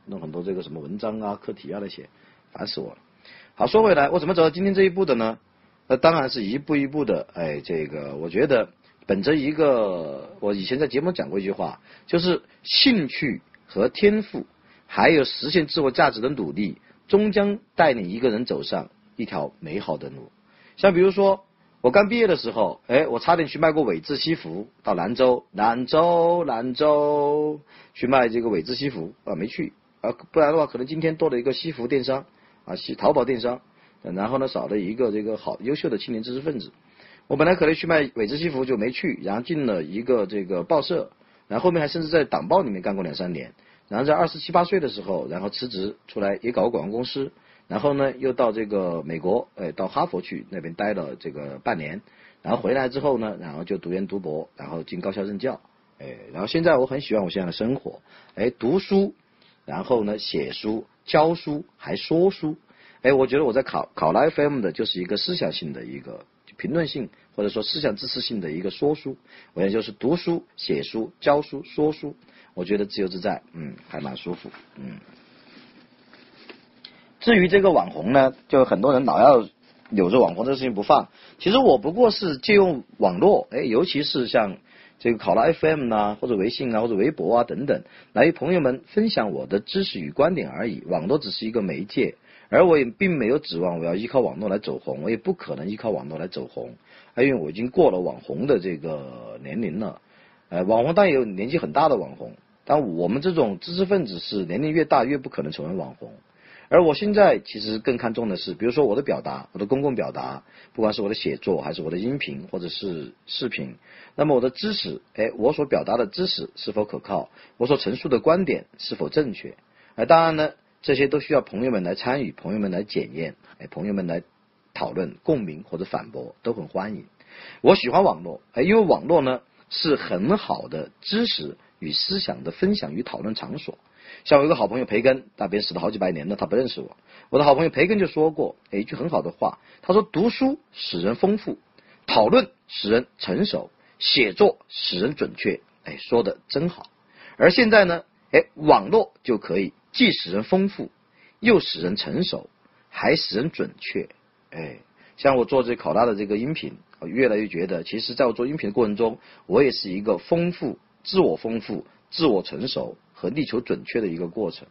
弄很多这个什么文章啊、课题啊那些，烦死我了。好，说回来，我怎么走到今天这一步的呢？那当然是一步一步的。哎，这个我觉得本着一个，我以前在节目讲过一句话，就是兴趣和天赋，还有实现自我价值的努力。终将带领一个人走上一条美好的路。像比如说，我刚毕业的时候，哎，我差点去卖过伪字西服，到兰州，兰州，兰州去卖这个伪字西服啊，没去啊，不然的话，可能今天多了一个西服电商啊，西淘宝电商，然后呢，少了一个这个好优秀的青年知识分子。我本来可能去卖伪字西服就没去，然后进了一个这个报社，然后后面还甚至在党报里面干过两三年。然后在二十七八岁的时候，然后辞职出来也搞广告公司，然后呢又到这个美国，哎，到哈佛去那边待了这个半年，然后回来之后呢，然后就读研读博，然后进高校任教，哎，然后现在我很喜欢我现在的生活，哎，读书，然后呢写书、教书还说书，哎，我觉得我在考考了 FM 的就是一个思想性的一个评论性或者说思想知识性的一个说书，我也就是读书、写书、教书、说书。我觉得自由自在，嗯，还蛮舒服，嗯。至于这个网红呢，就很多人老要有着网红这个事情不放。其实我不过是借用网络，哎，尤其是像这个考拉 FM 呐，或者微信啊，或者微博啊等等，来与朋友们分享我的知识与观点而已。网络只是一个媒介，而我也并没有指望我要依靠网络来走红，我也不可能依靠网络来走红，因为我已经过了网红的这个年龄了。呃，网红当然有年纪很大的网红，但我们这种知识分子是年龄越大越不可能成为网红。而我现在其实更看重的是，比如说我的表达，我的公共表达，不管是我的写作，还是我的音频或者是视频，那么我的知识，哎，我所表达的知识是否可靠，我所陈述的观点是否正确？哎，当然呢，这些都需要朋友们来参与，朋友们来检验，哎，朋友们来讨论、共鸣或者反驳，都很欢迎。我喜欢网络，哎，因为网络呢是很好的知识与思想的分享与讨论场所。像我一个好朋友培根，那边死了好几百年了，他不认识我。我的好朋友培根就说过一句很好的话，他说：“读书使人丰富，讨论使人成熟，写作使人准确。”哎，说的真好。而现在呢，哎，网络就可以既使人丰富，又使人成熟，还使人准确。哎，像我做这考拉的这个音频，我越来越觉得，其实在我做音频的过程中，我也是一个丰富、自我丰富、自我成熟。和力求准确的一个过程，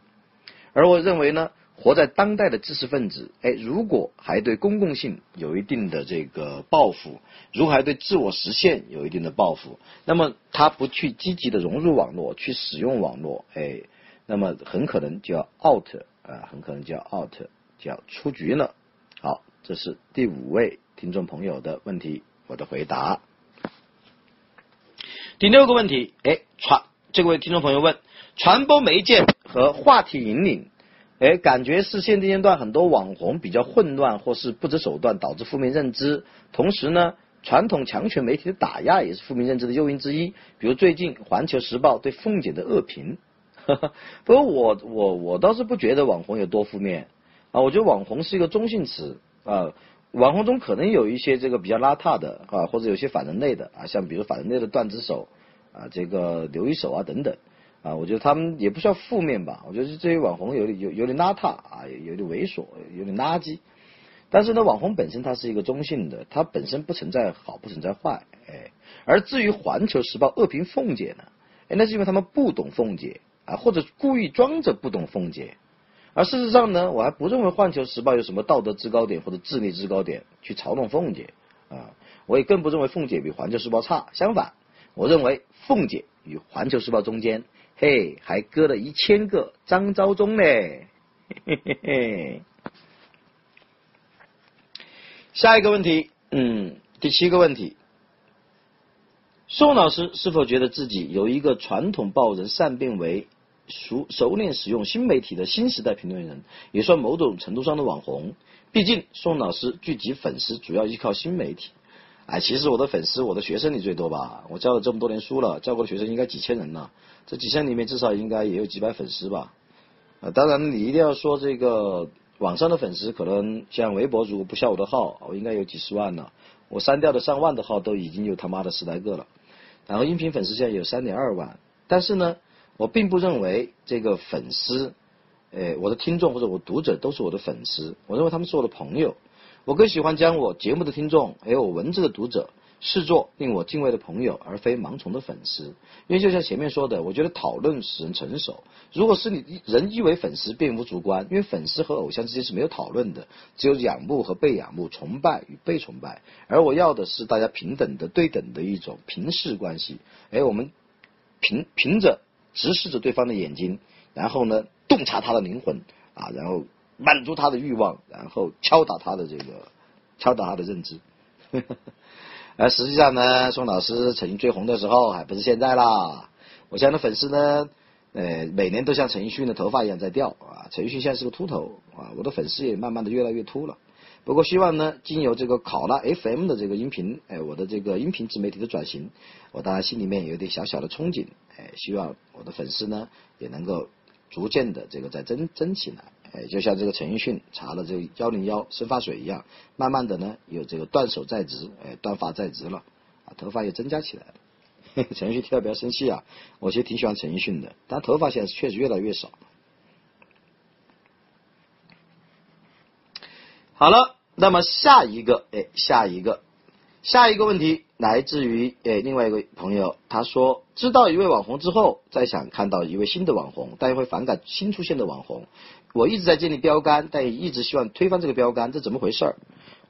而我认为呢，活在当代的知识分子，哎，如果还对公共性有一定的这个抱负，如果还对自我实现有一定的抱负，那么他不去积极的融入网络，去使用网络，哎，那么很可能就要 out 啊，很可能就要 out，就要出局了。好，这是第五位听众朋友的问题，我的回答。第六个问题，哎，传这位听众朋友问。传播媒介和话题引领，哎，感觉是现阶段很多网红比较混乱或是不择手段，导致负面认知。同时呢，传统强权媒体的打压也是负面认知的诱因之一。比如最近《环球时报》对凤姐的恶评，[laughs] 不过我我我倒是不觉得网红有多负面啊，我觉得网红是一个中性词啊，网红中可能有一些这个比较邋遢的啊，或者有些反人类的啊，像比如反人类的段子手啊，这个刘一手啊等等。啊，我觉得他们也不需要负面吧。我觉得这些网红有点有有点邋遢啊，有点猥琐，有点垃圾。但是呢，网红本身它是一个中性的，它本身不存在好，不存在坏。哎，而至于《环球时报》恶评凤姐呢，哎，那是因为他们不懂凤姐啊，或者故意装着不懂凤姐。而事实上呢，我还不认为《环球时报》有什么道德制高点或者智力制高点去嘲弄凤姐啊。我也更不认为凤姐比《环球时报》差。相反，我认为凤姐与《环球时报》中间。嘿，还搁了一千个张昭忠嘞！嘿嘿嘿。下一个问题，嗯，第七个问题，宋老师是否觉得自己由一个传统报人善变为熟熟练使用新媒体的新时代评论人，也算某种程度上的网红？毕竟宋老师聚集粉丝主要依靠新媒体。哎，其实我的粉丝，我的学生里最多吧？我教了这么多年书了，教过的学生应该几千人了。这几千里面至少应该也有几百粉丝吧？啊，当然你一定要说这个网上的粉丝，可能像微博如果不下我的号，我应该有几十万了。我删掉的上万的号都已经有他妈的十来个了。然后音频粉丝现在有三点二万，但是呢，我并不认为这个粉丝，呃，我的听众或者我读者都是我的粉丝，我认为他们是我的朋友。我更喜欢将我节目的听众，还有我文字的读者，视作令我敬畏的朋友，而非盲从的粉丝。因为就像前面说的，我觉得讨论使人成熟。如果是你人以为粉丝，并无主观，因为粉丝和偶像之间是没有讨论的，只有仰慕和被仰慕，崇拜与被崇拜。而我要的是大家平等的、对等的一种平视关系。哎，我们凭凭着直视着对方的眼睛，然后呢，洞察他的灵魂啊，然后。满足他的欲望，然后敲打他的这个，敲打他的认知。呵呵而实际上呢，宋老师曾经最红的时候还不是现在啦。我现在的粉丝呢，呃，每年都像陈奕迅的头发一样在掉啊。陈奕迅现在是个秃头啊，我的粉丝也慢慢的越来越秃了。不过希望呢，经由这个考拉 FM 的这个音频，哎，我的这个音频自媒体的转型，我当然心里面有点小小的憧憬，哎，希望我的粉丝呢也能够逐渐的这个再增增起来。哎，就像这个陈奕迅查了这个幺零幺生发水一样，慢慢的呢，有这个断手在植，哎，断发在植了，啊，头发也增加起来了。[laughs] 陈奕迅听到不要生气啊，我其实挺喜欢陈奕迅的，但头发现在确实越来越少。好了，那么下一个，哎，下一个，下一个问题来自于哎另外一个朋友，他说知道一位网红之后，再想看到一位新的网红，但又会反感新出现的网红。我一直在建立标杆，但也一直希望推翻这个标杆，这怎么回事儿？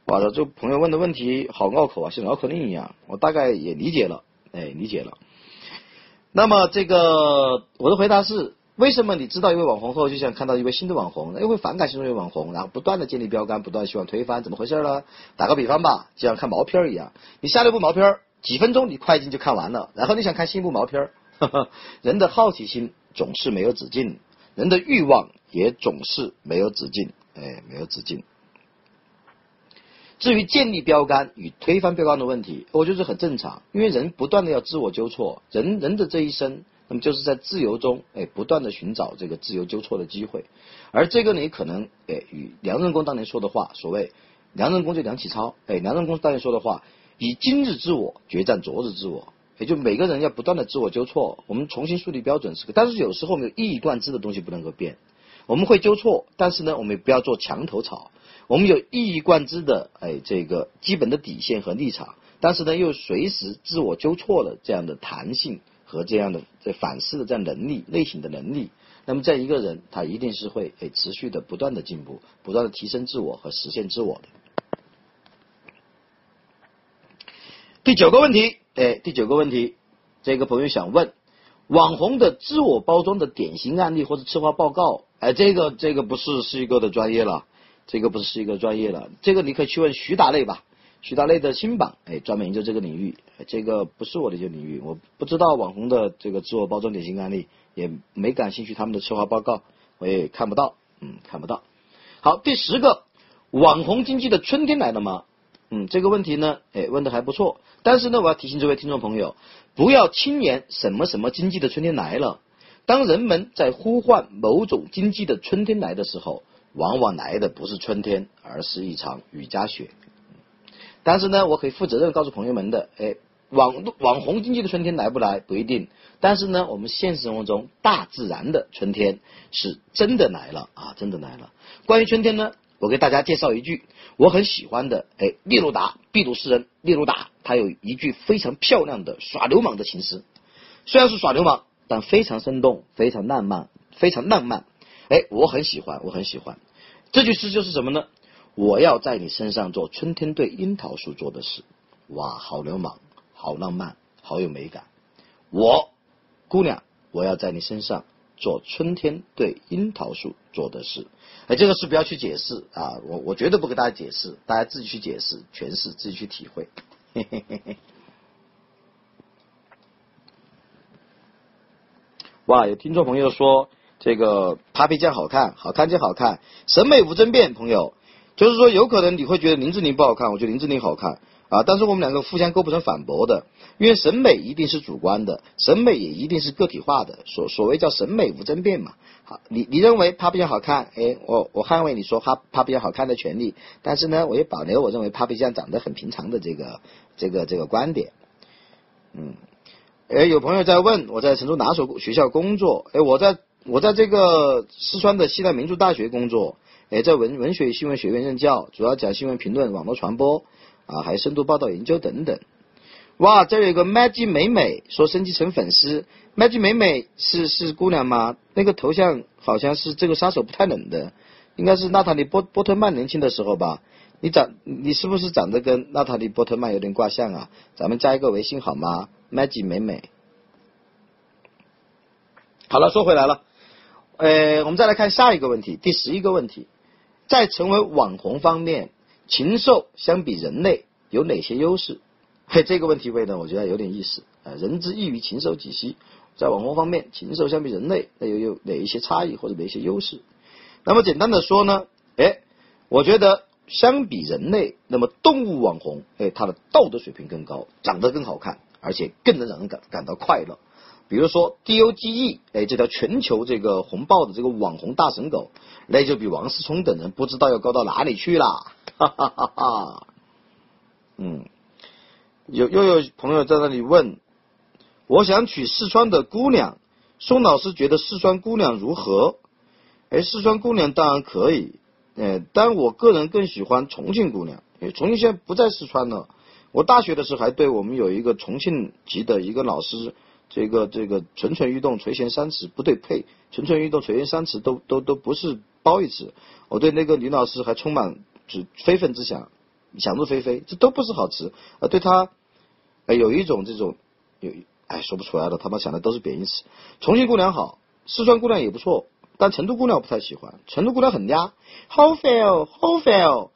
哇，这朋友问的问题好拗口啊，像绕口令一样。我大概也理解了，哎，理解了。那么这个我的回答是。为什么你知道一位网红后就想看到一位新的网红，又会反感新一位网红，然后不断的建立标杆，不断希望推翻，怎么回事呢？打个比方吧，就像看毛片儿一样，你下了一部毛片儿，几分钟你快进就看完了，然后你想看新一部毛片儿，[laughs] 人的好奇心总是没有止境，人的欲望也总是没有止境，哎，没有止境。至于建立标杆与推翻标杆的问题，我觉得很正常，因为人不断的要自我纠错，人人的这一生。那么就是在自由中，哎，不断的寻找这个自由纠错的机会，而这个呢，可能，哎，与梁任公当年说的话，所谓梁任公就梁启超，哎，梁任公当年说的话，以今日之我决战昨日之我，也就每个人要不断的自我纠错，我们重新树立标准是个，但是有时候我们有一以贯之的东西不能够变，我们会纠错，但是呢，我们也不要做墙头草，我们有一以贯之的，哎，这个基本的底线和立场，但是呢，又随时自我纠错的这样的弹性。和这样的这反思的这样能力类型的能力，那么在一个人他一定是会诶持续的不断的进步，不断的提升自我和实现自我的。第九个问题，哎，第九个问题，这个朋友想问，网红的自我包装的典型案例或者策划报告，哎，这个这个不是是一个的专业了，这个不是是一个专业了，这个你可以去问徐达类吧。徐达类的新榜，哎，专门研究这个领域，这个不是我的一个领域，我不知道网红的这个自我包装典型案例，也没感兴趣他们的策划报告，我也看不到，嗯，看不到。好，第十个，网红经济的春天来了吗？嗯，这个问题呢，哎，问的还不错，但是呢，我要提醒这位听众朋友，不要轻言什么什么经济的春天来了。当人们在呼唤某种经济的春天来的时候，往往来的不是春天，而是一场雨夹雪。但是呢，我可以负责任告诉朋友们的，哎，网网红经济的春天来不来不一定。但是呢，我们现实生活中大自然的春天是真的来了啊，真的来了。关于春天呢，我给大家介绍一句我很喜欢的，哎，聂鲁达，秘鲁诗人聂鲁达，他有一句非常漂亮的耍流氓的情诗，虽然是耍流氓，但非常生动，非常浪漫，非常浪漫。哎，我很喜欢，我很喜欢。这句诗就是什么呢？我要在你身上做春天对樱桃树做的事，哇，好流氓，好浪漫，好有美感。我，姑娘，我要在你身上做春天对樱桃树做的事。哎，这个事不要去解释啊，我我绝对不给大家解释，大家自己去解释、诠释，自己去体会。嘿嘿嘿嘿。哇，有听众朋友说这个 Papi 酱好看，好看就好看，审美无争辩，朋友。就是说，有可能你会觉得林志玲不好看，我觉得林志玲好看啊。但是我们两个互相构不成反驳的，因为审美一定是主观的，审美也一定是个体化的。所所谓叫审美无争辩嘛。好，你你认为她比较好看，哎，我我捍卫你说她她比较好看的权利。但是呢，我也保留我认为她比较长得很平常的这个这个这个观点。嗯，哎，有朋友在问我在成都哪所学校工作？哎，我在我在这个四川的西南民族大学工作。哎，在文文学新闻学院任教，主要讲新闻评论、网络传播啊，还有深度报道研究等等。哇，这有个 Maggie 美美说升级成粉丝，Maggie 美美是是姑娘吗？那个头像好像是这个杀手不太冷的，应该是娜塔莉波波特曼年轻的时候吧？你长你是不是长得跟娜塔莉波特曼有点挂像啊？咱们加一个微信好吗？Maggie 美美。好了，说回来了，呃，我们再来看下一个问题，第十一个问题。在成为网红方面，禽兽相比人类有哪些优势？嘿，这个问题问的我觉得有点意思啊。人之异于禽兽几兮？在网红方面，禽兽相比人类，那又有哪一些差异或者哪一些优势？那么简单的说呢，哎，我觉得相比人类，那么动物网红，哎，它的道德水平更高，长得更好看，而且更能让人感感到快乐。比如说 D O G E，哎，这条全球这个红爆的这个网红大神狗，那就比王思聪等人不知道要高到哪里去了，哈哈哈哈。嗯，有又有朋友在那里问，我想娶四川的姑娘，宋老师觉得四川姑娘如何？哎，四川姑娘当然可以，呃，但我个人更喜欢重庆姑娘，因为重庆现在不在四川了。我大学的时候还对我们有一个重庆籍的一个老师，这个这个蠢蠢欲动垂涎三尺不对配，蠢蠢欲动垂涎三尺都都都不是褒义词。我对那个女老师还充满就非分之想，想入非非，这都不是好词。呃，对她，哎，有一种这种有哎说不出来了，他妈想的都是贬义词。重庆姑娘好，四川姑娘也不错，但成都姑娘我不太喜欢，成都姑娘很嗲，好烦哦，好烦哦。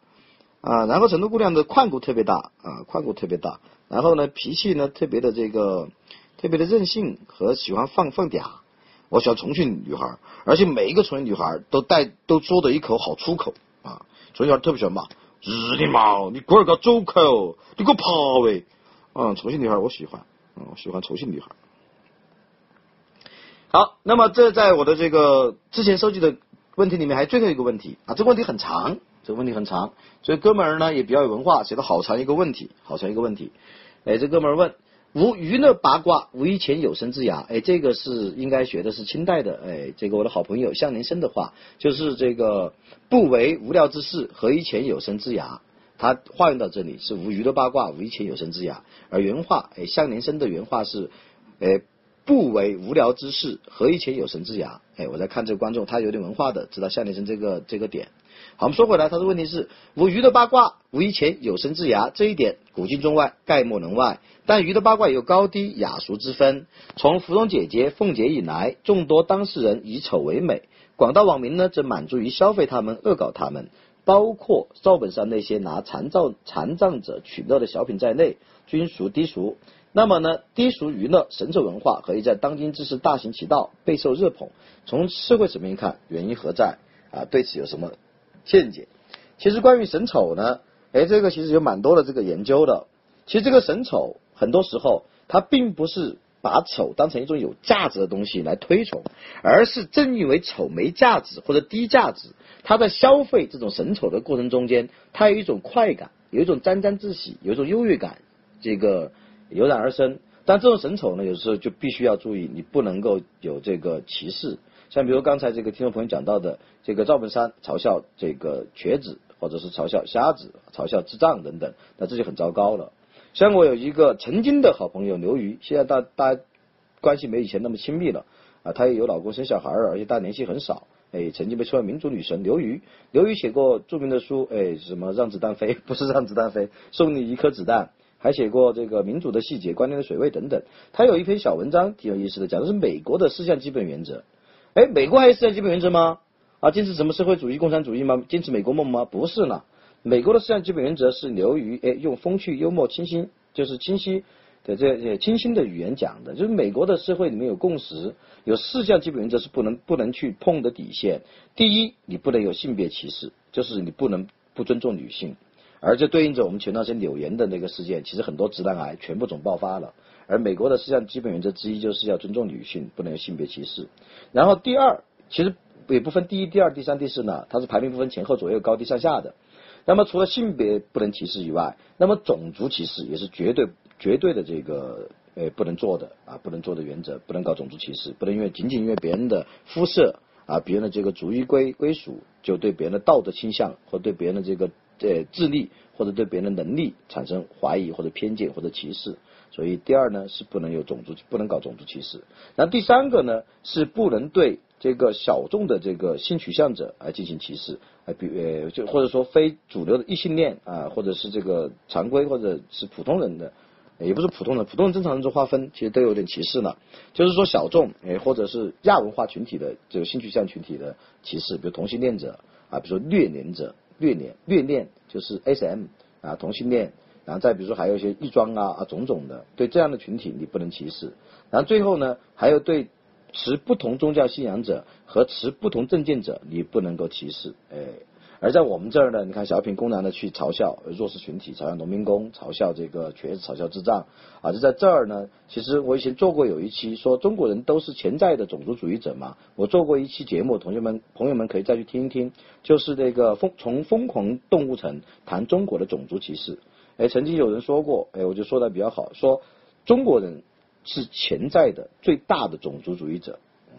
啊，然后成都姑娘的胯骨特别大啊，胯骨特别大，然后呢脾气呢特别的这个特别的任性和喜欢放放嗲。我喜欢重庆女孩，而且每一个重庆女孩都带都说的一口好粗口啊，重庆女孩特别喜欢骂，日你妈，你龟儿个走口，你给我爬喂，嗯，重庆女孩我喜欢，嗯，我喜欢重庆女孩。好，那么这在我的这个之前收集的问题里面还有最后一个问题啊，这个问题很长。这个问题很长，所以哥们儿呢也比较有文化，写的好长一个问题，好长一个问题。哎，这哥们儿问：无娱乐八卦，无以前有生之涯。哎，这个是应该学的是清代的。哎，这个我的好朋友向林生的话，就是这个不为无聊之事，何以前有生之涯？他化用到这里是无娱乐八卦，无以前有生之涯。而原话，哎，向林生的原话是：哎，不为无聊之事，何以前有神之涯？哎，我在看这个观众，他有点文化的，知道向林生这个这个点。好，我们说回来，他的问题是无鱼的八卦，无以前有神之涯，这一点古今中外概莫能外。但鱼的八卦有高低雅俗之分。从芙蓉姐姐、凤姐以来，众多当事人以丑为美，广大网民呢则满足于消费他们、恶搞他们，包括赵本山那些拿残障残障者取乐的小品在内，均属低俗。那么呢，低俗娱乐、神丑文化，可以在当今之时大行其道，备受热捧。从社会层面看，原因何在？啊，对此有什么？见解，其实关于神丑呢，哎，这个其实有蛮多的这个研究的。其实这个神丑很多时候它并不是把丑当成一种有价值的东西来推崇，而是正因为丑没价值或者低价值，他在消费这种神丑的过程中间，他有一种快感，有一种沾沾自喜，有一种优越感，这个油然而生。但这种神丑呢，有时候就必须要注意，你不能够有这个歧视。像比如刚才这个听众朋友讲到的，这个赵本山嘲笑这个瘸子，或者是嘲笑瞎子、嘲笑智障等等，那这就很糟糕了。像我有一个曾经的好朋友刘瑜，现在大大家关系没以前那么亲密了啊，她也有老公生小孩儿，而且大家联系很少。哎，曾经被称为民族女神刘瑜，刘瑜写过著名的书，哎，什么让子弹飞，不是让子弹飞，送你一颗子弹，还写过这个民主的细节、观念的水位等等。他有一篇小文章挺有意思的，讲的是美国的四项基本原则。哎，美国还有四项基本原则吗？啊，坚持什么社会主义、共产主义吗？坚持美国梦吗？不是呢。美国的四项基本原则是流于哎，用风趣、幽默、清新，就是清晰的这些清新的语言讲的。就是美国的社会里面有共识，有四项基本原则是不能不能去碰的底线。第一，你不能有性别歧视，就是你不能不尊重女性。而这对应着我们前段时间柳岩的那个事件，其实很多直男癌全部总爆发了。而美国的四项基本原则之一就是要尊重女性，不能有性别歧视。然后第二，其实也不分第一、第二、第三、第四呢，它是排名不分前后左右、高低上下的。那么除了性别不能歧视以外，那么种族歧视也是绝对、绝对的这个呃不能做的啊，不能做的原则，不能搞种族歧视，不能因为仅仅因为别人的肤色啊、别人的这个族裔归归属，就对别人的道德倾向或对别人的这个呃智力或者对别人的能力产生怀疑或者偏见或者歧视。所以第二呢是不能有种族，不能搞种族歧视。那第三个呢是不能对这个小众的这个性取向者来进行歧视，啊，比呃就或者说非主流的异性恋啊，或者是这个常规或者是普通人的，也不是普通人，普通人正常人做划分其实都有点歧视了。就是说小众诶或者是亚文化群体的这个性取向群体的歧视，比如同性恋者啊，比如说虐恋者，虐恋虐恋就是 SM 啊同性恋。然后再比如说还有一些异装啊啊种种的，对这样的群体你不能歧视。然后最后呢，还有对持不同宗教信仰者和持不同政见者，你不能够歧视。哎，而在我们这儿呢，你看小品公然的去嘲笑弱势群体，嘲笑农民工，嘲笑这个瘸子，嘲笑智障啊，就在这儿呢。其实我以前做过有一期说中国人都是潜在的种族主义者嘛，我做过一期节目，同学们朋友们可以再去听一听，就是那个疯从疯狂动物城谈中国的种族歧视。哎，曾经有人说过，哎，我就说的比较好，说中国人是潜在的最大的种族主义者。嗯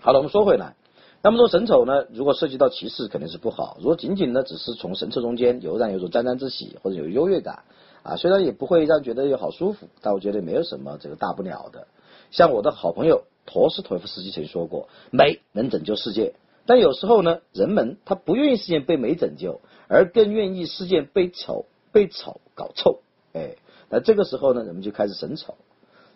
好了，我们说回来，那么说神丑呢，如果涉及到歧视肯定是不好。如果仅仅呢只是从神丑中间有让有种沾沾自喜或者有优越感啊，虽然也不会让觉得有好舒服，但我觉得没有什么这个大不了的。像我的好朋友陀思妥耶夫斯基曾说过，美能拯救世界，但有时候呢，人们他不愿意世界被美拯救，而更愿意世界被丑被丑搞臭。哎，那这个时候呢，人们就开始神丑。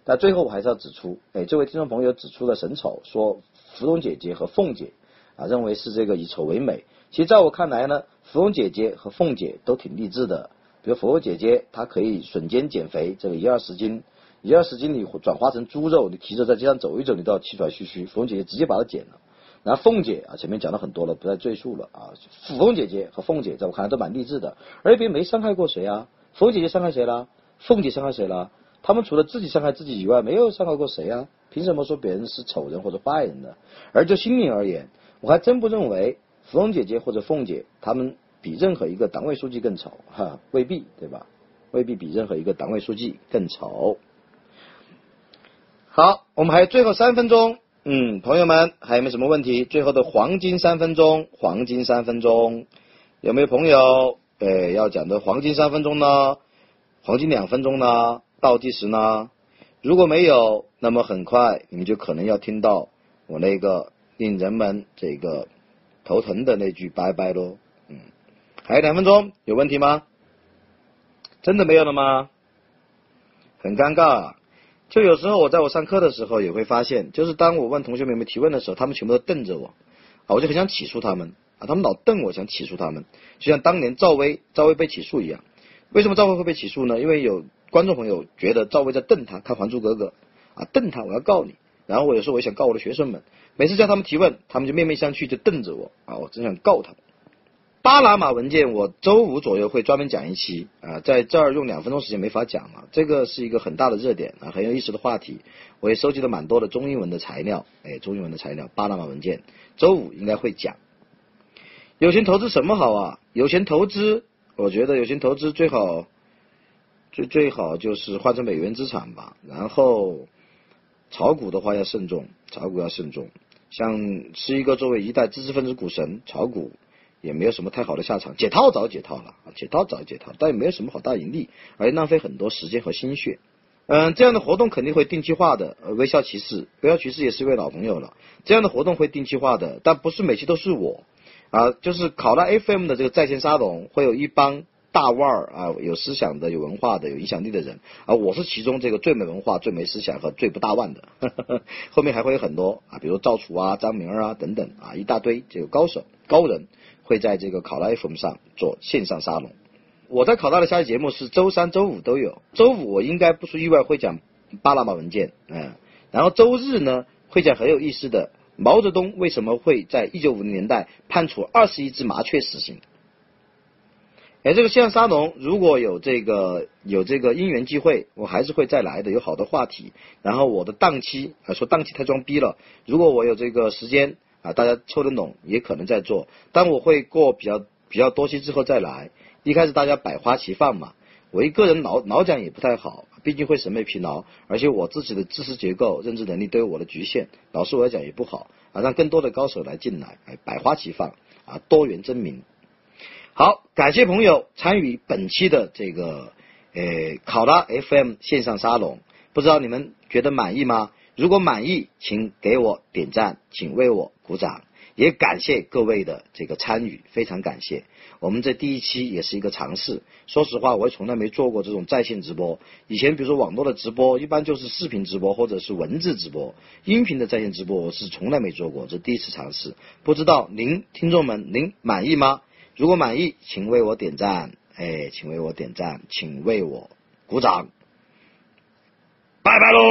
但最后我还是要指出，哎，这位听众朋友指出了神丑，说芙蓉姐姐和凤姐啊，认为是这个以丑为美。其实在我看来呢，芙蓉姐姐和凤姐都挺励志的。比如芙蓉姐姐，她可以瞬间减肥，这个一二十斤，一二十斤你转化成猪肉，你提着在街上走一走，你都要气喘吁吁。芙蓉姐姐直接把它减了。然后凤姐啊，前面讲了很多了，不再赘述了啊。芙蓉姐姐和凤姐在我看来都蛮励志的，而且没伤害过谁啊。芙蓉姐姐伤害谁了？凤姐伤害谁了？他们除了自己伤害自己以外，没有伤害过谁啊？凭什么说别人是丑人或者坏人呢？而就心灵而言，我还真不认为芙蓉姐姐或者凤姐他们比任何一个党委书记更丑，哈，未必，对吧？未必比任何一个党委书记更丑。好，我们还有最后三分钟，嗯，朋友们还有没有什么问题？最后的黄金三分钟，黄金三分钟，有没有朋友呃要讲的黄金三分钟呢？黄金两分钟呢？倒计时呢？如果没有，那么很快你们就可能要听到我那个令人们这个头疼的那句拜拜喽。嗯，还有两分钟，有问题吗？真的没有了吗？很尴尬。就有时候我在我上课的时候也会发现，就是当我问同学们有没有提问的时候，他们全部都瞪着我啊，我就很想起诉他们啊，他们老瞪我，想起诉他们，就像当年赵薇，赵薇被起诉一样。为什么赵薇会被起诉呢？因为有。观众朋友觉得赵薇在瞪他，看《还珠格格》啊，瞪他，我要告你。然后我有时候我也想告我的学生们，每次叫他们提问，他们就面面相觑，就瞪着我啊，我真想告他们。巴拿马文件，我周五左右会专门讲一期啊，在这儿用两分钟时间没法讲了。这个是一个很大的热点啊，很有意思的话题。我也收集了蛮多的中英文的材料，哎，中英文的材料，巴拿马文件，周五应该会讲。有钱投资什么好啊？有钱投资，我觉得有钱投资最好。最最好就是换成美元资产吧，然后炒股的话要慎重，炒股要慎重。像是一个作为一代知识分子股神炒股，也没有什么太好的下场。解套早解套了，解套早解套，但也没有什么好大盈利，而浪费很多时间和心血。嗯，这样的活动肯定会定期化的。呃微笑骑士，微笑骑士也是一位老朋友了。这样的活动会定期化的，但不是每期都是我啊，就是考拉 FM 的这个在线沙龙会有一帮。大腕儿啊，有思想的、有文化的、有影响力的人啊，我是其中这个最没文化、最没思想和最不大腕的。[laughs] 后面还会有很多啊，比如赵楚啊、张明啊等等啊，一大堆这个高手、高人会在这个考拉 FM 上做线上沙龙。我在考拉的下期节目是周三、周五都有。周五我应该不出意外会讲巴拿马文件，嗯，然后周日呢会讲很有意思的毛泽东为什么会在一九五零年代判处二十一只麻雀死刑。哎，这个线上沙龙如果有这个有这个因缘机会，我还是会再来的，有好的话题。然后我的档期啊，说档期太装逼了。如果我有这个时间啊，大家凑得拢，也可能在做。但我会过比较比较多期之后再来。一开始大家百花齐放嘛，我一个人老老讲也不太好，毕竟会审美疲劳，而且我自己的知识结构、认知能力都有我的局限，老师我来讲也不好啊。让更多的高手来进来，哎，百花齐放啊，多元争鸣。好，感谢朋友参与本期的这个呃考拉 FM 线上沙龙，不知道你们觉得满意吗？如果满意，请给我点赞，请为我鼓掌，也感谢各位的这个参与，非常感谢。我们这第一期也是一个尝试，说实话，我也从来没做过这种在线直播。以前比如说网络的直播，一般就是视频直播或者是文字直播，音频的在线直播我是从来没做过，这第一次尝试。不知道您听众们您满意吗？如果满意，请为我点赞，哎，请为我点赞，请为我鼓掌，拜拜喽！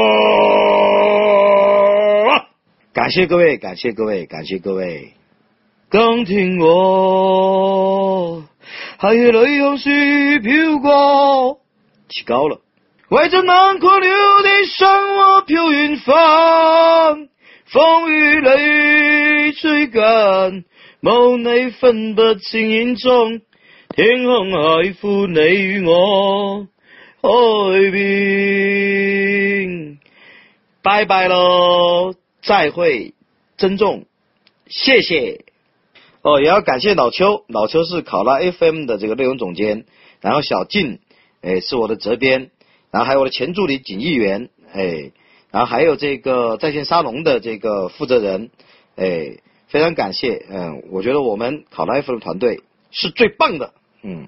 感谢各位，感谢各位，感谢各位。今天我还有泪向水飘过，起高了。为着南柯留的山，我飘远方，风雨泪吹干。无你分不清影踪，天空海阔，你与我海边。拜拜喽，再会，珍重，谢谢。哦，也要感谢老邱，老邱是考拉 FM 的这个内容总监，然后小静，哎，是我的责编，然后还有我的前助理景议员，哎，然后还有这个在线沙龙的这个负责人，哎，非常感谢，嗯，我觉得我们考拉 F 的团队是最棒的，嗯。